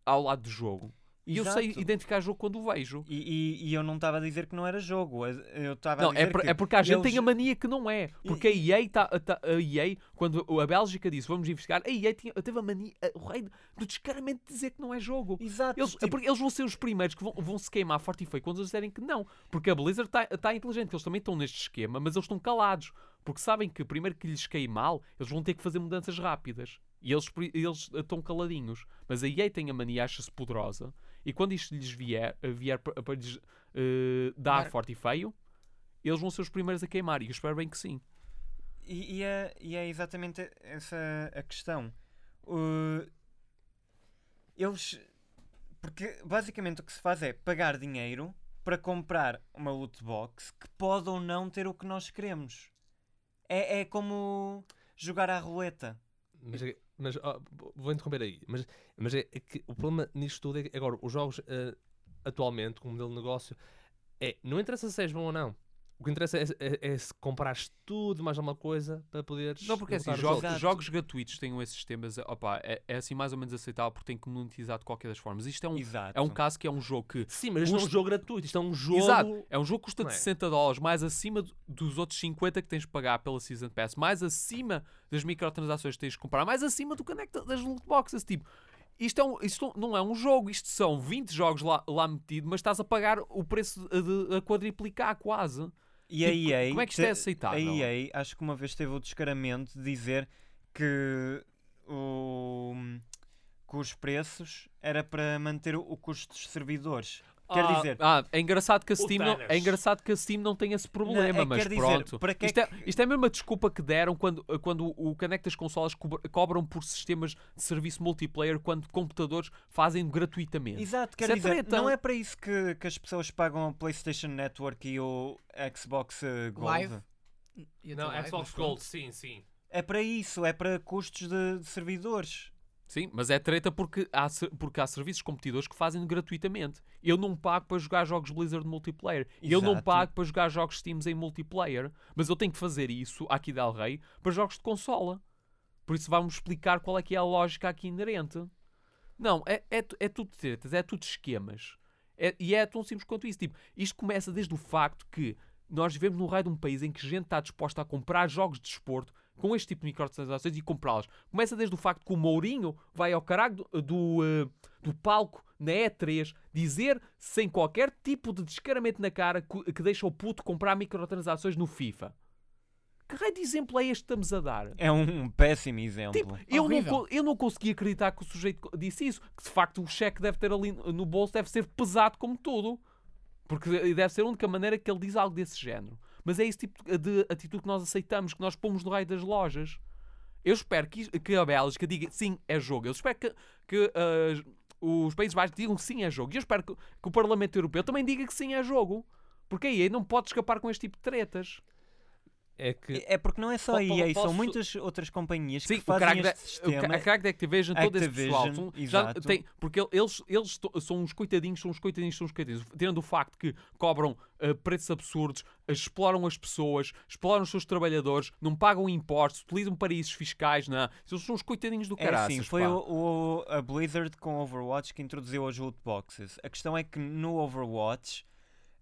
[SPEAKER 2] ao lado do jogo. E eu sei identificar jogo quando o vejo.
[SPEAKER 4] E, e- e eu não estava a dizer que não era jogo. Eu estava
[SPEAKER 2] Não,
[SPEAKER 4] dizer
[SPEAKER 2] é, por- é porque a gente
[SPEAKER 4] eles-
[SPEAKER 2] tem a mania que não é. Porque a EA, tá, tá- a EA, quando a Bélgica disse vamos investigar, a EA tinha, teve a mania, o rei do descaramento de dizer que não é jogo.
[SPEAKER 4] Exato.
[SPEAKER 2] Eles,
[SPEAKER 4] tipo,
[SPEAKER 2] porque eles vão ser os primeiros que vão, vão se queimar forte e feio quando eles disserem que não. Porque a Blizzard está inteligente, que eles também estão neste esquema, mas eles estão calados. Porque sabem que primeiro que lhes cair mal, eles vão ter que fazer mudanças rápidas. E eles, eles estão caladinhos. Mas a EA tem a mania, acha-se poderosa. E quando isto lhes vier, eh, vier para, para lhes dar
[SPEAKER 3] Dar-
[SPEAKER 2] forte e feio, eles vão ser os primeiros a queimar. E eu espero bem que sim.
[SPEAKER 4] E, e é, e é exatamente essa a questão. Uh, eles. Porque basicamente o que se faz é pagar dinheiro para comprar uma loot box que pode ou não ter o que nós queremos. É, é como jogar à roleta.
[SPEAKER 1] Mas, é- mas ó, vou interromper aí. Mas, mas é, é que o problema nisto tudo é que agora os jogos eh, atualmente, com o modelo de negócio, é não interessa se és bom ou não. O que interessa é, é, é se comprares tudo mais alguma coisa para poderes.
[SPEAKER 2] Não, porque é assim, jogos.
[SPEAKER 4] Exato.
[SPEAKER 2] jogos gratuitos têm esses sistemas, opa, é, é assim mais ou menos aceitável porque tem que monetizar de qualquer das formas. Isto é um,
[SPEAKER 4] Exato.
[SPEAKER 2] é um caso que é um jogo que.
[SPEAKER 1] Sim, mas isto não é um jogo gratuito. Isto é um jogo.
[SPEAKER 2] Exato, é um jogo que custa de
[SPEAKER 1] é?
[SPEAKER 2] 60 dólares, mais acima do- dos outros 50 que tens de pagar pela Season Pass, mais acima das microtransações que tens de comprar, mais acima do conecta das loot boxes. Tipo, isto, é um, isto não é um jogo, isto são 20 jogos lá, lá metido, mas estás a pagar o preço a, de- a quadriplicar quase.
[SPEAKER 4] E a
[SPEAKER 2] Tipo,
[SPEAKER 4] EA,
[SPEAKER 2] como é que isto
[SPEAKER 4] te-
[SPEAKER 2] é aceitável?
[SPEAKER 4] A EA, acho que uma vez teve o descaramento de dizer que, o, que os preços era para manter o, o custo dos servidores. Quer
[SPEAKER 2] Ah,
[SPEAKER 4] dizer,
[SPEAKER 2] ah, é engraçado que a Steam não, é engraçado que a Steam não tem esse problema,
[SPEAKER 4] é,
[SPEAKER 2] mas
[SPEAKER 4] dizer,
[SPEAKER 2] pronto.
[SPEAKER 4] para que é
[SPEAKER 2] isto, é, isto é a mesma desculpa que deram quando, quando o Connect das consolas cobra- cobram por sistemas de serviço multiplayer quando computadores fazem gratuitamente.
[SPEAKER 4] Exato, quer
[SPEAKER 2] é
[SPEAKER 4] dizer,
[SPEAKER 2] treta.
[SPEAKER 4] não é para isso que, que as pessoas pagam a PlayStation Network e o Xbox eh, Gold.
[SPEAKER 3] Live?
[SPEAKER 1] Não, Xbox. Gold, sim, sim.
[SPEAKER 4] É para isso, é para custos de, de servidores.
[SPEAKER 2] Sim, mas é treta porque há, porque há serviços competidores que fazem gratuitamente. Eu não pago para jogar jogos Blizzard multiplayer. Eu não
[SPEAKER 4] Exato.
[SPEAKER 2] pago para jogar jogos Steam em multiplayer. Mas eu tenho que fazer isso aqui Del Rey para jogos de consola. Por isso vamos explicar qual é que é a lógica aqui inerente. Não, é, é, é tudo tretas, é tudo esquemas. É- e é tão simples quanto isso. Tipo, isto começa desde o facto que nós vivemos num raio de um país em que gente está disposta a comprar jogos de desporto com este tipo de microtransações e comprá-las. Começa desde o facto que o Mourinho vai ao caralho do, do, eh, do palco na E3 dizer, sem qualquer tipo de descaramento na cara, que, que deixa o puto comprar microtransações no FIFA. Que raio de exemplo é este que estamos a dar?
[SPEAKER 4] É um péssimo exemplo.
[SPEAKER 2] Tipo, eu não, eu não consegui acreditar que o sujeito disse isso. Que de facto o cheque deve ter ali no bolso, deve ser pesado como tudo. Porque deve ser a única maneira que ele diz algo desse género. Mas é esse tipo de atitude que nós aceitamos, que nós pomos no raio das lojas. Eu espero que, que a Bélgica diga sim, é jogo. Eu espero que, que ah, os Países Baixos digam sim, é jogo. E eu espero que, que o Parlamento Europeu também diga que sim, é jogo. Porque aí não pode escapar com este tipo de tretas.
[SPEAKER 1] É que.
[SPEAKER 4] É porque não é só a EA, são
[SPEAKER 1] posso-
[SPEAKER 4] muitas outras companhias
[SPEAKER 2] Sim,
[SPEAKER 4] que fazem
[SPEAKER 2] da,
[SPEAKER 4] este
[SPEAKER 2] ca-
[SPEAKER 4] sistema.
[SPEAKER 2] a crack da Activision, todo esse pessoal,
[SPEAKER 4] Activision,
[SPEAKER 2] são, já tem, porque el- eles, eles são uns coitadinhos, são uns coitadinhos, são uns coitadinhos, tirando o facto que cobram ah, preços absurdos, exploram as pessoas, exploram os seus trabalhadores, não pagam impostos, utilizam paraísos fiscais, não. Eles são uns coitadinhos do
[SPEAKER 4] É
[SPEAKER 2] caraças,
[SPEAKER 4] assim, foi o, o- a Blizzard com Overwatch que introduziu as loot boxes. A questão é que no Overwatch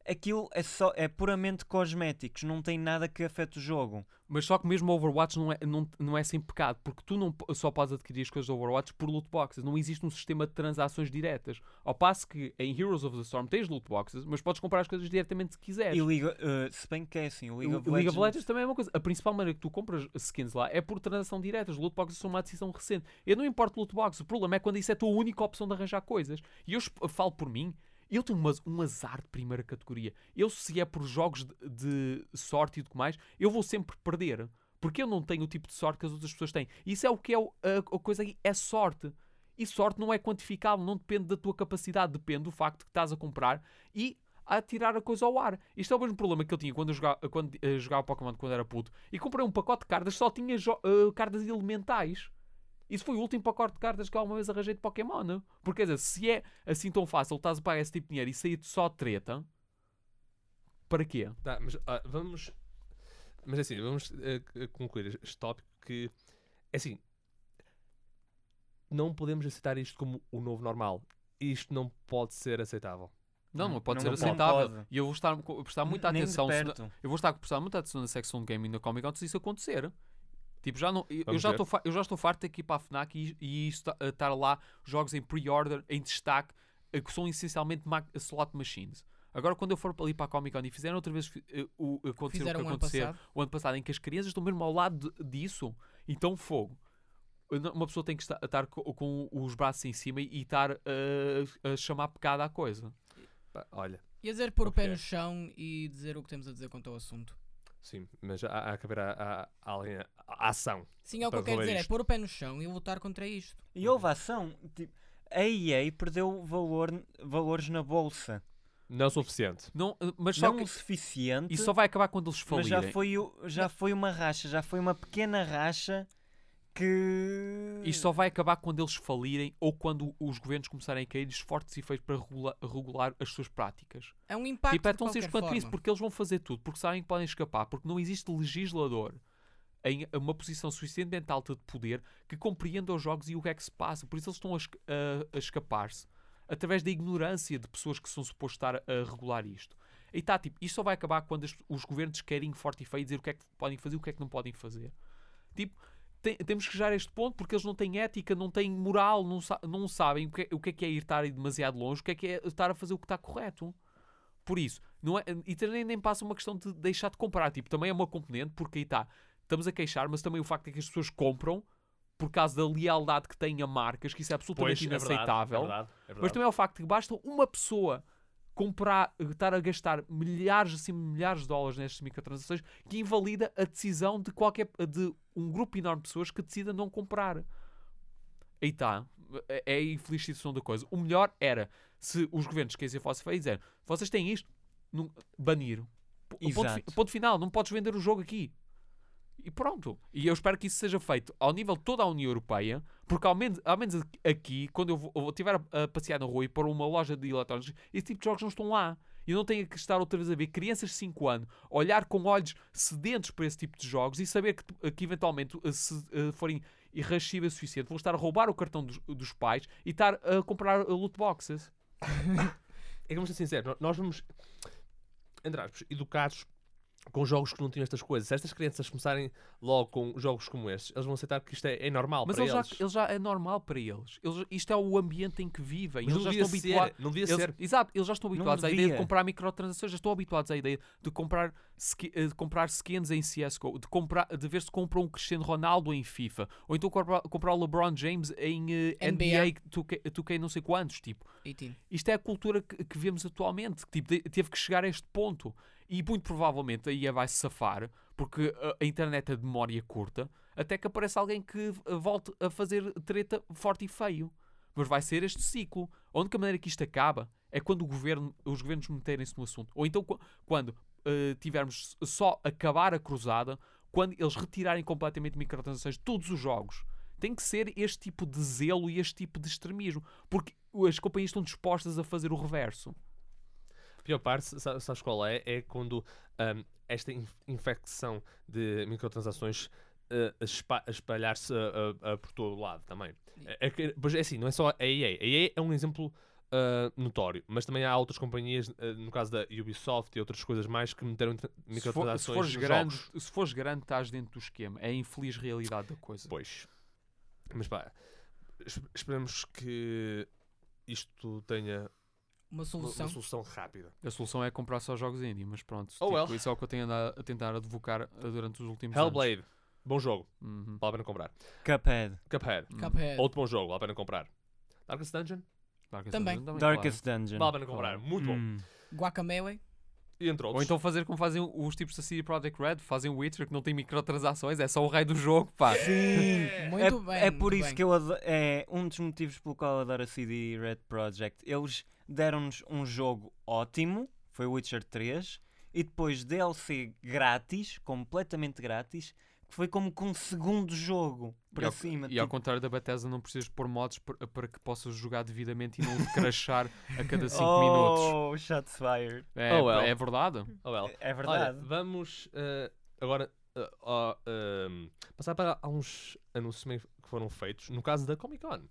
[SPEAKER 4] aquilo é, só, é puramente cosméticos, não tem nada que afete o jogo.
[SPEAKER 2] Mas só que mesmo o Overwatch não é, não, não é sem pecado, porque tu não só podes adquirir as coisas do Overwatch por loot boxes. Não existe um sistema de transações diretas. Ao passo que em Heroes of the Storm tens loot boxes, mas podes comprar as coisas diretamente se quiseres.
[SPEAKER 4] E League, eh, se bem que é assim, o League, of,
[SPEAKER 2] League
[SPEAKER 4] Legends,
[SPEAKER 2] of Legends também é uma coisa. A principal maneira que tu compras skins lá é por transação direta. Os loot boxes são uma decisão recente. Eu não importo loot boxes. O problema é quando isso é a tua única opção de arranjar coisas. E eu falo por mim. Eu tenho umas- um azar de primeira categoria. Eu, se é por jogos de, de sorte e tudo mais, eu vou sempre perder. Porque eu não tenho o tipo de sorte que as outras pessoas têm. Isso é o que é o- a, a coisa aqui. É sorte. E sorte não é quantificável. Não depende da tua capacidade. Depende do facto que estás a comprar e a tirar a coisa ao ar. Isto é o mesmo problema que eu tinha quando eu jogava, quando, eh, jogava Pokémon quando era puto. E comprei um pacote de cartas só tinha eh, cartas elementais. Isso foi o último pacote de cartas que alguma vez arranjei de Pokémon. não? Porque, quer dizer, se é assim tão fácil, estás a pagar esse tipo de dinheiro e sair só treta, para quê?
[SPEAKER 1] Tá, mas ah, vamos. Mas assim, vamos eh, concluir este tópico que. É assim. Não podemos aceitar isto como o novo normal. Isto não pode ser aceitável.
[SPEAKER 2] Não, não, pode
[SPEAKER 4] não
[SPEAKER 2] ser aceitável.
[SPEAKER 4] Pode.
[SPEAKER 2] E eu vou estar a prestar muita
[SPEAKER 4] nem
[SPEAKER 2] atenção. eu vou estar a prestar muita atenção na secção de gaming da Comic Con se isso acontecer. Tipo, já não, eu, já estou eu já estou farto de ter que ir para a FNAC e, e a estar lá jogos em pre-order, em destaque, eh, que são essencialmente slot machines. Agora, quando eu for ali para a Comic Con e fizeram outra vez eh, o acontecer o
[SPEAKER 3] Fizeram
[SPEAKER 2] que
[SPEAKER 3] o ano
[SPEAKER 2] acontecer
[SPEAKER 3] passado.
[SPEAKER 2] o ano passado, em que as crianças estão mesmo ao lado de- disso, então fogo. Uma pessoa tem que estar, estar co- com, os braços em cima e estar eh, a chamar pecado à coisa.
[SPEAKER 1] Pá, olha,
[SPEAKER 3] Ia dizer pôr o pé no chão e dizer o que temos a dizer quanto ao assunto.
[SPEAKER 1] Sim, mas há, há que haver a, a, a, a- ação.
[SPEAKER 3] Sim, é o que eu quero dizer, é
[SPEAKER 1] isto.
[SPEAKER 3] pôr o pé no chão e lutar contra isto.
[SPEAKER 4] E houve ação. Tipo, a EA perdeu valor, valores na bolsa.
[SPEAKER 1] Não o suficiente.
[SPEAKER 2] Não, mas só
[SPEAKER 4] Não
[SPEAKER 2] que
[SPEAKER 4] o suficiente,
[SPEAKER 2] isso só vai acabar quando eles
[SPEAKER 4] mas
[SPEAKER 2] falirem.
[SPEAKER 4] já foi, já foi uma racha, já foi uma pequena racha que.
[SPEAKER 2] Isto só vai acabar quando eles falirem ou quando os governos começarem a cair fortes efeitos para regula- regular as suas práticas.
[SPEAKER 3] É um impacto.
[SPEAKER 2] tipo, é tão simples quanto isso, porque eles vão fazer tudo, porque sabem que podem escapar, porque não existe legislador em uma posição suficientemente alta de poder que compreenda os jogos e o que é que se passa. Por isso eles estão a, a- a escapar-se através da ignorância de pessoas que são supostos estar a, regular isto. E tá, tipo, isto só vai acabar quando os governos querem forte e feio dizer o que é que podem fazer e o que é que não podem fazer. Tipo, tem- temos que chegar a este ponto porque eles não têm ética, não têm moral, não, sa- não sabem o que, é, o que é que é ir estar aí demasiado longe, o que é que é estar a fazer o que está correto. Por isso, não é, e também nem passa uma questão de deixar de comprar. Tipo, também é uma componente, porque aí está, estamos a queixar, mas também o facto é que as pessoas compram por causa da lealdade que têm a marcas, que isso é absolutamente inaceitável. Mas também é o facto de que basta uma pessoa comprar, estar a gastar milhares, assim, milhares de dólares nestas microtransações que invalida a decisão de qualquer de um grupo enorme de pessoas que decida não comprar. Aí está. É é a infeliz situação da coisa. O melhor era se os governos quisessem fosse feio e dizer vocês têm isto, banir. P- Ponto, ponto final, não podes vender o jogo aqui. E pronto. E eu espero que isso seja feito ao nível de toda a União Europeia, porque ao menos, ao menos aqui, quando eu vou- estiver a, a passear na rua e pôr uma loja de eletrónicos, esse tipo de jogos não estão lá. E não tenho que estar outra vez a ver crianças de 5 anos olhar com olhos sedentos para esse tipo de jogos e saber que, que eventualmente, eh, se eh, forem irrascíveis o suficiente, vão estar a roubar o cartão dos, dos pais e estar a comprar eh, loot boxes.
[SPEAKER 1] É que vamos ser sinceros, nós vamos, entre aspas, educados com jogos que não tinham estas coisas. Se estas crianças começarem logo com jogos como estes, eles vão aceitar que isto é, é normal
[SPEAKER 2] Mas
[SPEAKER 1] para
[SPEAKER 2] eles já, eles já é normal para eles. Eles- Isto é o ambiente em que vivem.
[SPEAKER 1] Mas
[SPEAKER 2] eles
[SPEAKER 1] não
[SPEAKER 2] já
[SPEAKER 1] devia
[SPEAKER 2] estão
[SPEAKER 1] ser,
[SPEAKER 2] habituados.
[SPEAKER 1] não devia
[SPEAKER 2] Eles-
[SPEAKER 1] ser.
[SPEAKER 2] Exato, eles já estão habituados à ideia de comprar microtransações, já estão habituados à ideia de comprar, eh, de comprar skins em CSGO, de, comprar, de ver se compram um Cristiano Ronaldo em FIFA, ou então comprar, comprar o LeBron James em eh,
[SPEAKER 3] NBA.
[SPEAKER 2] NBA 2K, 2K não sei quantos, tipo.
[SPEAKER 3] 18.
[SPEAKER 2] Isto é a cultura que, que vemos atualmente, que tipo, de- teve que chegar a este ponto. E muito provavelmente a IA vai se safar, porque a, internet é de memória curta, até que apareça alguém que eh, volte a fazer treta forte e feio. Mas vai ser este ciclo. A única maneira que isto acaba é quando governo, os governos meterem-se no assunto. Ou então qu- quando eh, tivermos só acabar a cruzada, quando eles retirarem completamente microtransações de todos os jogos. Tem que ser este tipo de zelo e este tipo de extremismo. Porque as companhias estão dispostas a fazer o reverso.
[SPEAKER 1] Pior parte, sa- sabes qual é? É quando ahm, esta inf- infecção de microtransações a a espalhar-se ah, ah, por todo o lado também. É, é pois é assim, não é só a EA. A EA é um exemplo ah, notório, mas também há outras companhias, ah, no caso da Ubisoft e outras coisas mais, que meteram tra-
[SPEAKER 2] Se, for,
[SPEAKER 1] microtransações
[SPEAKER 2] se fores grande, se fores grande, estás dentro do esquema. É a infeliz realidade da coisa.
[SPEAKER 1] Pois. Mas pá, es- esperemos que isto tenha
[SPEAKER 3] Uma solução.
[SPEAKER 1] uma solução rápida.
[SPEAKER 2] A solução é comprar só jogos indie, mas pronto.
[SPEAKER 1] Oh,
[SPEAKER 2] tipo,
[SPEAKER 1] well.
[SPEAKER 2] Isso é o que eu tenho andado a tentar advocar durante os últimos anos.
[SPEAKER 1] Hellblade, bom jogo,
[SPEAKER 2] Uhum.
[SPEAKER 1] vale a pena comprar.
[SPEAKER 4] Cuphead.
[SPEAKER 1] Cuphead,
[SPEAKER 2] Uhum.
[SPEAKER 3] Cuphead.
[SPEAKER 1] outro bom jogo, vale a pena comprar. Darkest Dungeon,
[SPEAKER 2] Darkest
[SPEAKER 3] Também.
[SPEAKER 2] Dungeon
[SPEAKER 4] Darkest Dungeon.
[SPEAKER 1] vale a pena comprar,
[SPEAKER 2] Claro.
[SPEAKER 1] muito bom.
[SPEAKER 4] Hum.
[SPEAKER 3] Guacamele.
[SPEAKER 1] E entre
[SPEAKER 2] claro.
[SPEAKER 1] outros.
[SPEAKER 2] Ou então fazer como fazem os tipos da CD Projekt Red, fazem Witcher que não tem microtransações, é só o rei do jogo, pá.
[SPEAKER 4] Sim.
[SPEAKER 3] Muito
[SPEAKER 4] é,
[SPEAKER 3] bem.
[SPEAKER 4] é por
[SPEAKER 3] muito
[SPEAKER 4] isso
[SPEAKER 3] bem.
[SPEAKER 4] que eu ado- é um dos motivos pelo qual eu adoro a CD Red Project. Eles deram-nos um jogo ótimo, foi Witcher 3, e depois DLC grátis, completamente grátis, que foi como com um segundo jogo para
[SPEAKER 2] E ao-
[SPEAKER 4] cima.
[SPEAKER 2] E ao
[SPEAKER 4] tipo,
[SPEAKER 2] contrário da Bethesda, não precisas pôr mods para, para que possas jogar devidamente e não crashar a cada 5 minutos.
[SPEAKER 4] oh, shots fired.
[SPEAKER 2] É,
[SPEAKER 1] Oh, well.
[SPEAKER 2] é verdade.
[SPEAKER 1] Oh, well.
[SPEAKER 4] É
[SPEAKER 1] Olha,
[SPEAKER 4] verdade.
[SPEAKER 1] vamos eh, agora ó, ehm, passar para alguns anúncios que foram feitos, no caso da Comic Con.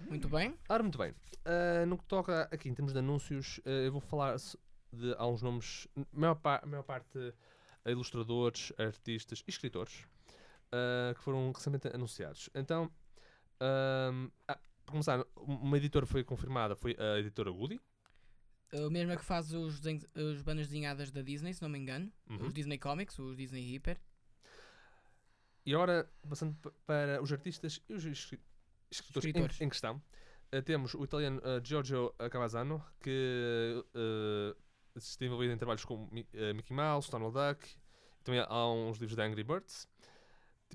[SPEAKER 3] Muito bem.
[SPEAKER 1] Ora, muito bem. Uh, no que toca aqui em termos de anúncios, uh, eu vou falar de alguns nomes, a maior, pa- a maior parte uh, ilustradores, artistas e escritores uh, que foram recentemente anunciados. Então, um, ah, para começar, uma editora foi confirmada, foi a editora Woody.
[SPEAKER 3] O mesmo é que faz os, os bandas desenhadas da Disney, se não me engano.
[SPEAKER 1] Uhum.
[SPEAKER 3] Os Disney Comics, os Disney Hyper.
[SPEAKER 1] E agora, passando pa- para os artistas e os escri- escritores, em-
[SPEAKER 3] Escritores.
[SPEAKER 1] Em, questão, uh, temos o italiano uh, Giorgio Cavazzano, que uh, esteve envolvido em trabalhos como Mi- uh, Mickey Mouse, Donald Duck, também há uns livros da Angry Birds.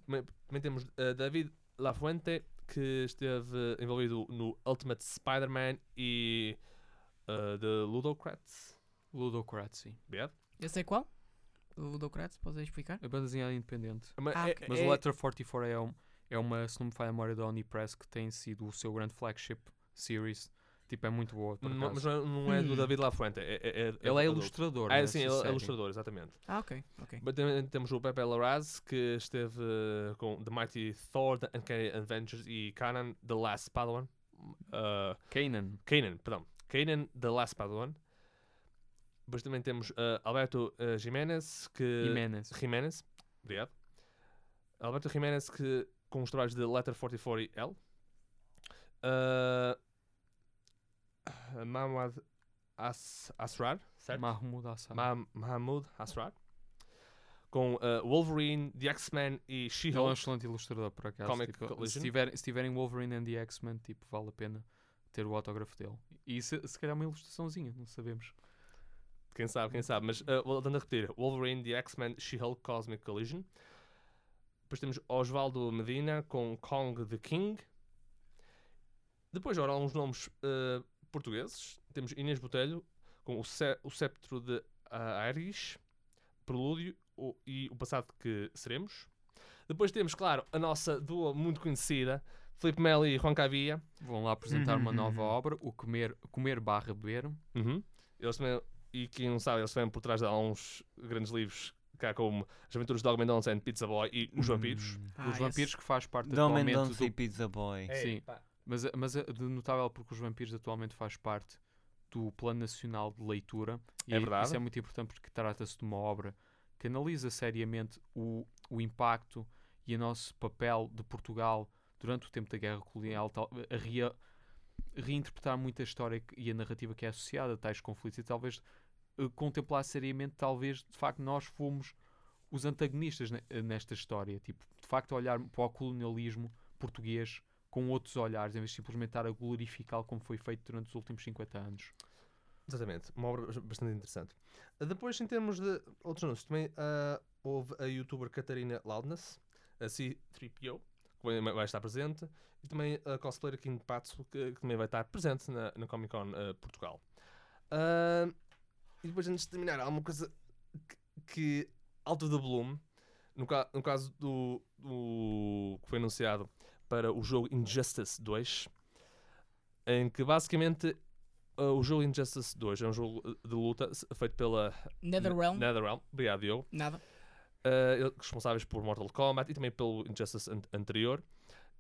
[SPEAKER 1] Também, também temos uh, David Lafuente, que esteve envolvido no Ultimate Spider-Man e uh, The Ludocrats.
[SPEAKER 2] Ludocrat, sim.
[SPEAKER 1] Obrigado.
[SPEAKER 3] Esse é qual? O Ludocrates, podes explicar?
[SPEAKER 2] A banda desenhada independente.
[SPEAKER 1] Mas
[SPEAKER 3] Ah,
[SPEAKER 1] é-
[SPEAKER 3] ok.
[SPEAKER 2] Mas
[SPEAKER 1] é-
[SPEAKER 2] o Letter 44 é, um, é uma, se não me falha a memória da Onipress, que tem sido o seu grande flagship series. Tipo, é muito boa. Por
[SPEAKER 1] Não- Mas não é, não é do
[SPEAKER 3] Hum.
[SPEAKER 1] David Lafuente. É, é, é,
[SPEAKER 2] Ele é ilustrador.
[SPEAKER 1] Ah,
[SPEAKER 2] nessa
[SPEAKER 1] sim, ele é ilustrador, exatamente.
[SPEAKER 3] Ah, ok, ok.
[SPEAKER 1] Mas também temos o Pepe Larraz, que esteve eh, com The Mighty Thor, The Uncanny Adventures e Kanan, The Last Padawan. Uh,
[SPEAKER 2] Kanan.
[SPEAKER 1] Kanan, perdão. Kanan, The Last Padawan. Depois também temos uh, Alberto uh, Jiménez, que...
[SPEAKER 2] Jiménez.
[SPEAKER 1] Jiménez, obrigado. Alberto Jiménez, que com os trabalhos de Letter 4040L. Uh, Mahmoud As Asrar, certo?
[SPEAKER 2] Mahmoud Assad.
[SPEAKER 1] Ma Mahmoud Asrar. Com uh, Wolverine, The X-Men e
[SPEAKER 2] Ele é um
[SPEAKER 1] She-Hulk.
[SPEAKER 2] excelente ilustrador, por acaso.
[SPEAKER 1] Comic
[SPEAKER 2] Tipo, se, tiver, se tiverem Wolverine and the X-Men, tipo, vale a pena ter o autógrafo dele. E se, se calhar uma ilustraçãozinha, não sabemos.
[SPEAKER 1] Quem sabe, quem sabe. Mas uh, voltando a repetir: Wolverine, The X-Men, She-Hulk, Cosmic Collision. Depois temos Osvaldo Medina com Kong the King. Depois, ora, uns nomes uh, portugueses. Temos Inês Botelho com o, Ce- o Sceptro de uh, Ares, Prelúdio o- e o Passado que Seremos. Depois temos, claro, a nossa duo muito conhecida, Filipe Melo e Juan Cavia.
[SPEAKER 2] Vão lá apresentar uma nova obra, o Comer, comer barra Beber.
[SPEAKER 1] Uhum. Eles também, e quem não sabe, eles vêm por trás de alguns grandes livros, cá como As Aventuras de Dog Mendonça and Pizza Boy e Os Vampiros.
[SPEAKER 2] Hum,
[SPEAKER 3] Ah,
[SPEAKER 2] os vampiros
[SPEAKER 3] esse.
[SPEAKER 2] que faz parte
[SPEAKER 4] Dom
[SPEAKER 2] atualmente
[SPEAKER 4] Mendonça
[SPEAKER 2] do
[SPEAKER 4] e Pizza Boy.
[SPEAKER 2] Sim. Mas, mas é de notável porque os vampiros atualmente faz parte do Plano Nacional de Leitura. E
[SPEAKER 1] É verdade.
[SPEAKER 2] Isso é muito importante porque trata-se de uma obra que analisa seriamente o, o impacto e o nosso papel de Portugal durante o tempo da Guerra Colonial, tal- a rea- reinterpretar muito a história e a narrativa que é associada a tais conflitos e talvez eh, contemplar seriamente, talvez de facto nós fomos os antagonistas ne- nesta história. Tipo, de facto, olhar para o colonialismo português com outros olhares, em vez de simplesmente estar a glorificá-lo como foi feito durante os últimos 50 anos.
[SPEAKER 1] Exatamente, uma obra bastante interessante. Uh, Depois, em termos de outros anúncios, também uh, houve a youtuber Catarina Loudness, a C3PO, que vai estar presente, e também a cosplayer Kim Patsu, que, que também vai estar presente na, na Comic Con uh, Portugal. Uh, e depois, antes de terminar, há uma coisa que, que of the bloom, no, ca- no caso do, do que foi anunciado para o jogo Injustice 2, em que basicamente uh, o jogo Injustice 2 é um jogo uh, de luta feito pela
[SPEAKER 3] Netherrealm,
[SPEAKER 1] NetherRealm. Obrigado, Diogo.
[SPEAKER 3] nada.
[SPEAKER 1] Uh, responsáveis por Mortal Kombat e também pelo Injustice an- anterior.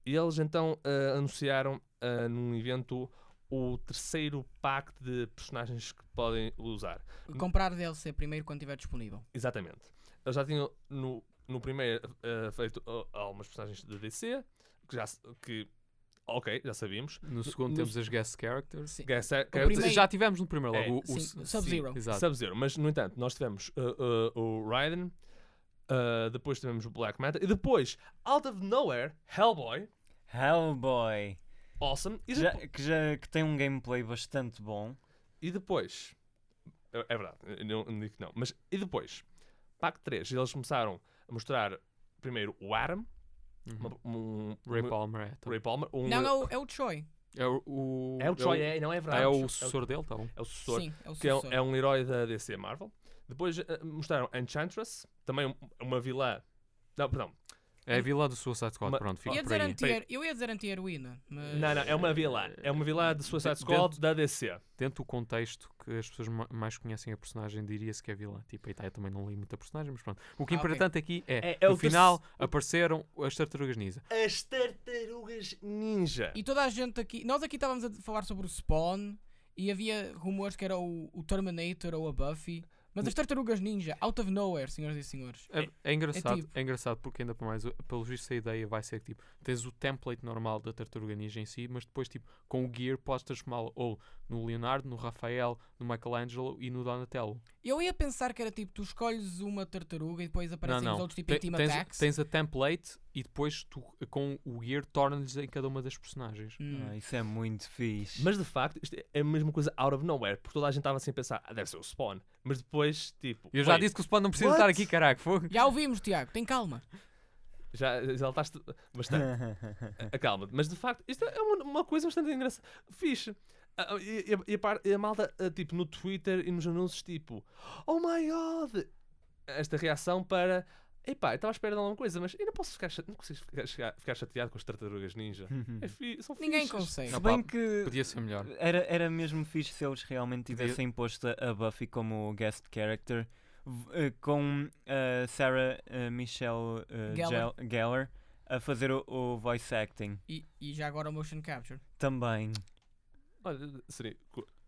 [SPEAKER 1] E eles então uh, anunciaram uh, num evento o terceiro pack de personagens que podem usar.
[SPEAKER 3] Comprar DLC primeiro quando estiver disponível.
[SPEAKER 1] Exatamente. Eles já tinham no, no primeiro uh, feito uh, algumas personagens de DC, que já que ok, já sabíamos.
[SPEAKER 2] No segundo
[SPEAKER 1] no-
[SPEAKER 2] temos as guest characters.
[SPEAKER 3] Sim.
[SPEAKER 1] Guess- uh,
[SPEAKER 3] primeiro-
[SPEAKER 2] Já tivemos no primeiro
[SPEAKER 1] É,
[SPEAKER 2] logo. o, o, s-
[SPEAKER 3] Sub-Zero.
[SPEAKER 1] Sub-Zero. Mas, no entanto, nós tivemos uh, uh, o Raiden, uh, depois tivemos o Black Manta, e depois, out of nowhere, Hellboy,
[SPEAKER 4] Hellboy.
[SPEAKER 1] Awesome, e,
[SPEAKER 4] Já, que, já, que tem um gameplay bastante bom.
[SPEAKER 1] e depois, é, é verdade, eu não, não digo que não, mas e depois, Pack 3, eles começaram a mostrar primeiro o Atom,
[SPEAKER 2] Uhum.
[SPEAKER 1] uma- um,
[SPEAKER 2] Ray
[SPEAKER 1] um-
[SPEAKER 2] Palmer é. tá.
[SPEAKER 1] Ray Palmer, um,
[SPEAKER 3] Não, é o, é o Choi.
[SPEAKER 2] É o, o-
[SPEAKER 1] é o Troy, é, não é
[SPEAKER 2] Ah,
[SPEAKER 1] verdade,
[SPEAKER 2] é
[SPEAKER 1] o-
[SPEAKER 2] o sucessor dele, tá bom.
[SPEAKER 1] é o sucessor,
[SPEAKER 3] Sim, é o
[SPEAKER 1] que é, um-
[SPEAKER 3] sucessor.
[SPEAKER 1] é um herói da DC Marvel. Depois eh, mostraram Enchantress, também um- uma vilã, não, perdão,
[SPEAKER 2] É a vilã do Suicide Squad,
[SPEAKER 1] Uma-
[SPEAKER 2] pronto, fica
[SPEAKER 3] Ia
[SPEAKER 2] por
[SPEAKER 3] dizer
[SPEAKER 2] aí.
[SPEAKER 3] anti eu ia dizer anti-heroína, mas...
[SPEAKER 1] Não, não, é uma vilã. É uma vilã de Suicide
[SPEAKER 2] Dentro-
[SPEAKER 1] Squad da DC.
[SPEAKER 2] Dentro do contexto que as pessoas ma- mais conhecem a personagem, diria-se que é vilã. Tipo, aí tá, eu também não li muita personagem, mas pronto. O que é
[SPEAKER 3] Ah,
[SPEAKER 2] importante aqui é,
[SPEAKER 1] É- é
[SPEAKER 2] no final apareceram as tartarugas ninja.
[SPEAKER 1] As Tartarugas Ninja.
[SPEAKER 3] E toda a gente aqui... Nós aqui estávamos a falar sobre o Spawn e havia rumores que era o, o Terminator ou a Buffy. Mas as tartarugas ninja, out of nowhere, senhoras e senhores.
[SPEAKER 2] É, é engraçado, é,
[SPEAKER 3] tipo-
[SPEAKER 2] engraçado porque ainda por mais, pelo visto a ideia vai ser que tipo, tens o template normal da tartaruga ninja em si, mas depois tipo, com o gear podes transformá-lo ou no Leonardo, no Rafael, no Michelangelo e no Donatello.
[SPEAKER 3] Eu ia pensar que era tipo, tu escolhes uma tartaruga e depois aparecem os outros tipo em
[SPEAKER 2] Te-
[SPEAKER 3] Team
[SPEAKER 2] tens,
[SPEAKER 3] Attacks.
[SPEAKER 2] tens a template e depois tu com o gear torna-lhes em cada uma das personagens.
[SPEAKER 3] Hum.
[SPEAKER 4] Ah, isso é muito fixe.
[SPEAKER 1] Mas de facto, isto é a mesma coisa out of nowhere. Porque toda a gente estava assim a pensar, ah, deve ser o Spawn. Mas depois, tipo.
[SPEAKER 2] Eu já
[SPEAKER 1] wait,
[SPEAKER 2] disse que o Spawn não precisa
[SPEAKER 1] what?
[SPEAKER 2] estar aqui, caraca. Fogo.
[SPEAKER 3] Já ouvimos, Tiago, tem calma.
[SPEAKER 1] Já exaltaste bastante. Acalma-te. Mas de facto, isto é uma, uma coisa bastante engraçada. Fixe. Ah, E, e a- e a, par- e a malta, ah, tipo, no Twitter e nos anúncios, tipo, oh my god! Esta reação para Epá, eu estava à espera de alguma coisa, mas eu não posso ficar, cha- não consigo ficar, chegar- ficar chateado com as tartarugas ninja. É fi, são
[SPEAKER 3] Ninguém
[SPEAKER 1] fixes.
[SPEAKER 3] consegue.
[SPEAKER 2] Não,
[SPEAKER 4] bem
[SPEAKER 2] pá,
[SPEAKER 4] que
[SPEAKER 2] Podia ser melhor.
[SPEAKER 4] era, era mesmo fixe se eles realmente
[SPEAKER 2] Podia-
[SPEAKER 4] tivessem posto a- a Buffy como guest character v- eh, com a Sarah eh, Michelle eh,
[SPEAKER 3] Gellar.
[SPEAKER 4] Gel- Gellar a fazer o, o voice acting
[SPEAKER 3] E, e já agora o motion capture.
[SPEAKER 4] também.
[SPEAKER 1] Olha, seria